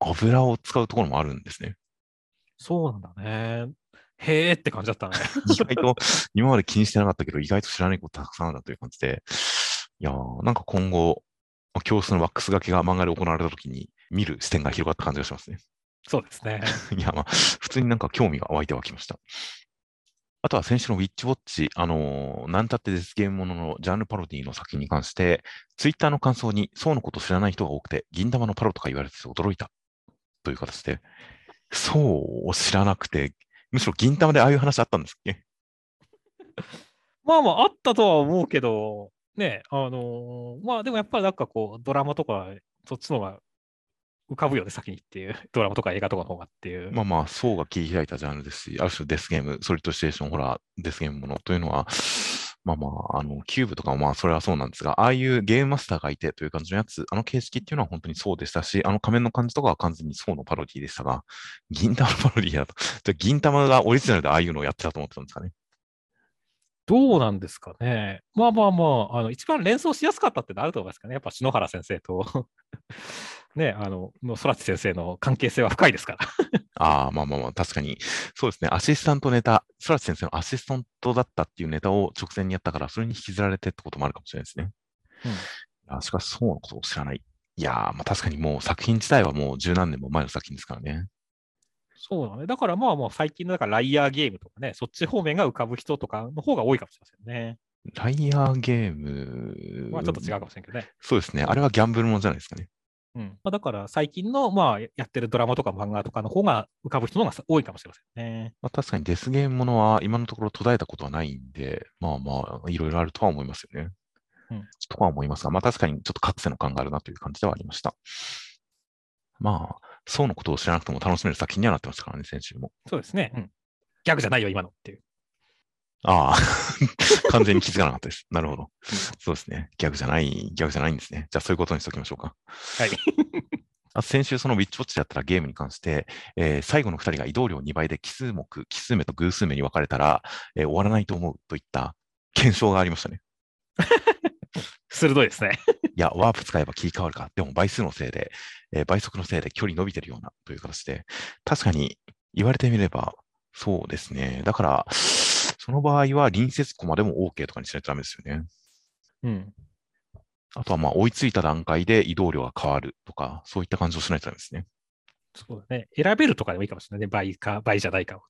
油を使うところもあるんですね。そうなんだね。へーって感じだったね。意外と、今まで気にしてなかったけど、意外と知らないことたくさんあるなという感じで、いやー、なんか今後、教室のワックスがけが漫画で行われたときに見る視点が広がった感じがしますね。そうですね。いや、まあ、普通になんか興味が湧いてはきました。あとは先週のウィッチウォッチ、あのー、なんたってデスゲームもののジャンルパロディの作品に関して、ツイッターの感想に、そうのこと知らない人が多くて、銀玉のパロとか言われてて驚いたという形で、そうを知らなくて、むしろ銀玉でああいう話あったんですっけ？まあまあ、あったとは思うけど、ね、あのー、まあでもやっぱりなんかこう、ドラマとか、そっちの方が浮かぶよね、先にっていう、ドラマとか映画とかの方がっていう。まあまあ、層が切り開いたジャンルですし、ある種デスゲーム、ソリッドステーション、ホラー、デスゲームものというのは、まあまあ、あの、キューブとかもまあ、それはそうなんですが、ああいうゲームマスターがいてという感じのやつ、あの形式っていうのは本当にそうでしたし、あの仮面の感じとかは完全にそうのパロディでしたが、銀玉のパロディだと、銀玉がオリジナルでああいうのをやってたと思ってたんですかね。どうなんですかね。まあまあまあ、あの一番連想しやすかったってのあると思いますかね。やっぱ篠原先生と ね、あの、の空知先生の関係性は深いですから ああ、まあまあまあ、確かに。そうですね。アシスタントネタ、空知先生のアシスタントだったっていうネタを直前にやったから、それに引きずられてってこともあるかもしれないですね。うん、あしかし、そうのことを知らない。いやー、まあ確かにもう作品自体はもう十何年も前の作品ですからね。そうだね。だからまあもう最近のだからライアーゲームとかね、そっち方面が浮かぶ人とかの方が多いかもしれませんね。ライアーゲーム。まあちょっと違うかもしれんけどね。そうですね。あれはギャンブルものじゃないですかね。うんまあ、だから最近の、まあ、やってるドラマとか漫画とかの方が浮かぶ人の方が多いかもしれませんね。まあ、確かにデスゲームものは今のところ途絶えたことはないんで、まあまあ、いろいろあるとは思いますよね。うん、とは思いますが、まあ確かにちょっと覚醒の感があるなという感じではありました。まあ、そうのことを知らなくても楽しめる作品にはなってましたからね、先週も。そうですね。うん、ギャグじゃないよ、今のっていう。ああ、完全に気づかなかったです。なるほど。そうですね。ギャグじゃない、ギャグじゃないんですね。じゃあそういうことにしておきましょうか。はい。先週、そのウィッチウォッチでやったらゲームに関して、えー、最後の2人が移動量2倍で奇数目、奇数目と偶数目に分かれたら、えー、終わらないと思うといった検証がありましたね。鋭いですね。いや、ワープ使えば切り替わるか。でも倍数のせいで、えー、倍速のせいで距離伸びてるようなという形で、確かに言われてみれば、そうですね。だから、その場合は隣接コマでも OK とかにしないとダメですよね。うん。あとは、まあ、追いついた段階で移動量が変わるとか、そういった感じをしないとダメですね。そうだね。選べるとかでもいいかもしれないね。倍か、倍じゃないか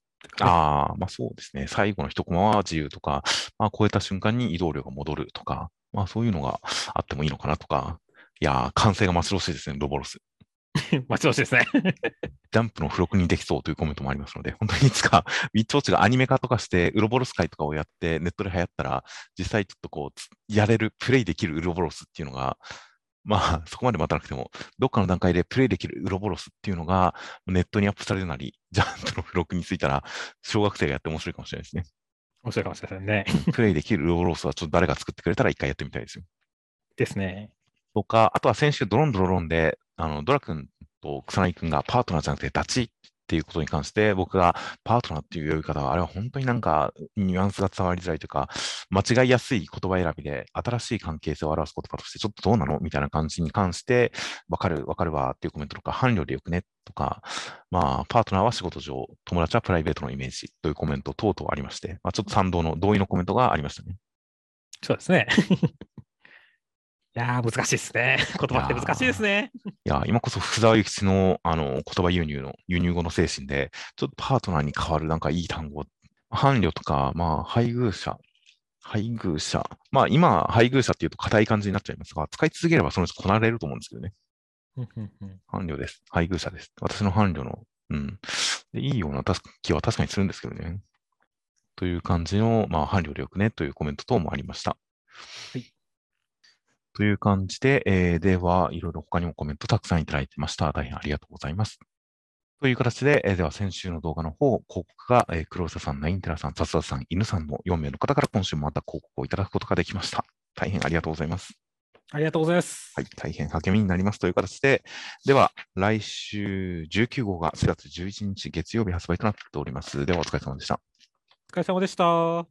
ああ、まあそうですね。最後の一コマは自由とか、まあ超えた瞬間に移動量が戻るとか、まあそういうのがあってもいいのかなとか、いやー、完成が待ち遠しいですね、ロボロス。待ち遠しいですね。ジャンプの付録にできそうというコメントもありますので、本当にいつか、ウィッチウォッチがアニメ化とかして、ウロボロス会とかをやって、ネットで流行ったら、実際ちょっとこうつ、やれる、プレイできるウロボロスっていうのが、まあ、そこまで待たなくても、どっかの段階でプレイできるウロボロスっていうのが、ネットにアップされるなり、ジャンプの付録についたら、小学生がやって面白いかもしれないですね。面白いかもしれませんね。プレイできるウロボロスはちょっと誰が作ってくれたら一回やってみたいですよ。ですね。とか、あとは先週ドロンドロロンで、あの、ドラ君と草薙君がパートナーじゃなくてダチっていうことに関して、僕がパートナーっていう呼び方は、あれは本当になんかニュアンスが伝わりづらいというか、間違いやすい言葉選びで、新しい関係性を表す言葉として、ちょっとどうなの？みたいな感じに関して、わかる、わかるわっていうコメントとか、伴侶でよくね？とか、まあ、パートナーは仕事上、友達はプライベートのイメージというコメント等々ありまして、まあ、ちょっと賛同の同意のコメントがありましたね。そうですね。いやー、難しいですね。言葉って難しいですね。いや、今こそ福沢諭吉のあの言葉輸入の輸入語の精神で、ちょっとパートナーに代わるなんかいい単語、伴侶とか、まあ、配偶者、配偶者、まあ今、配偶者っていうと硬い感じになっちゃいますが、使い続ければそのうちこなれると思うんですけどね。伴侶です。配偶者です。私の伴侶の、うん。でいいようなたす気は確かにするんですけどね。という感じの、まあ、伴侶でよくねというコメント等もありました。はい。という感じで、えーでは、いろいろ他にもコメントたくさんいただいてました。大変ありがとうございます。という形で、えーでは先週の動画の方、広告が、えー黒瀬さん、ナインテラさん、雑田さん、犬さんの4名の方から今週もまた広告をいただくことができました。大変ありがとうございます。ありがとうございます。はい、大変励みになりますという形で、では、来週19号が4月11日月曜日発売となっております。では、お疲れ様でした。お疲れ様でした。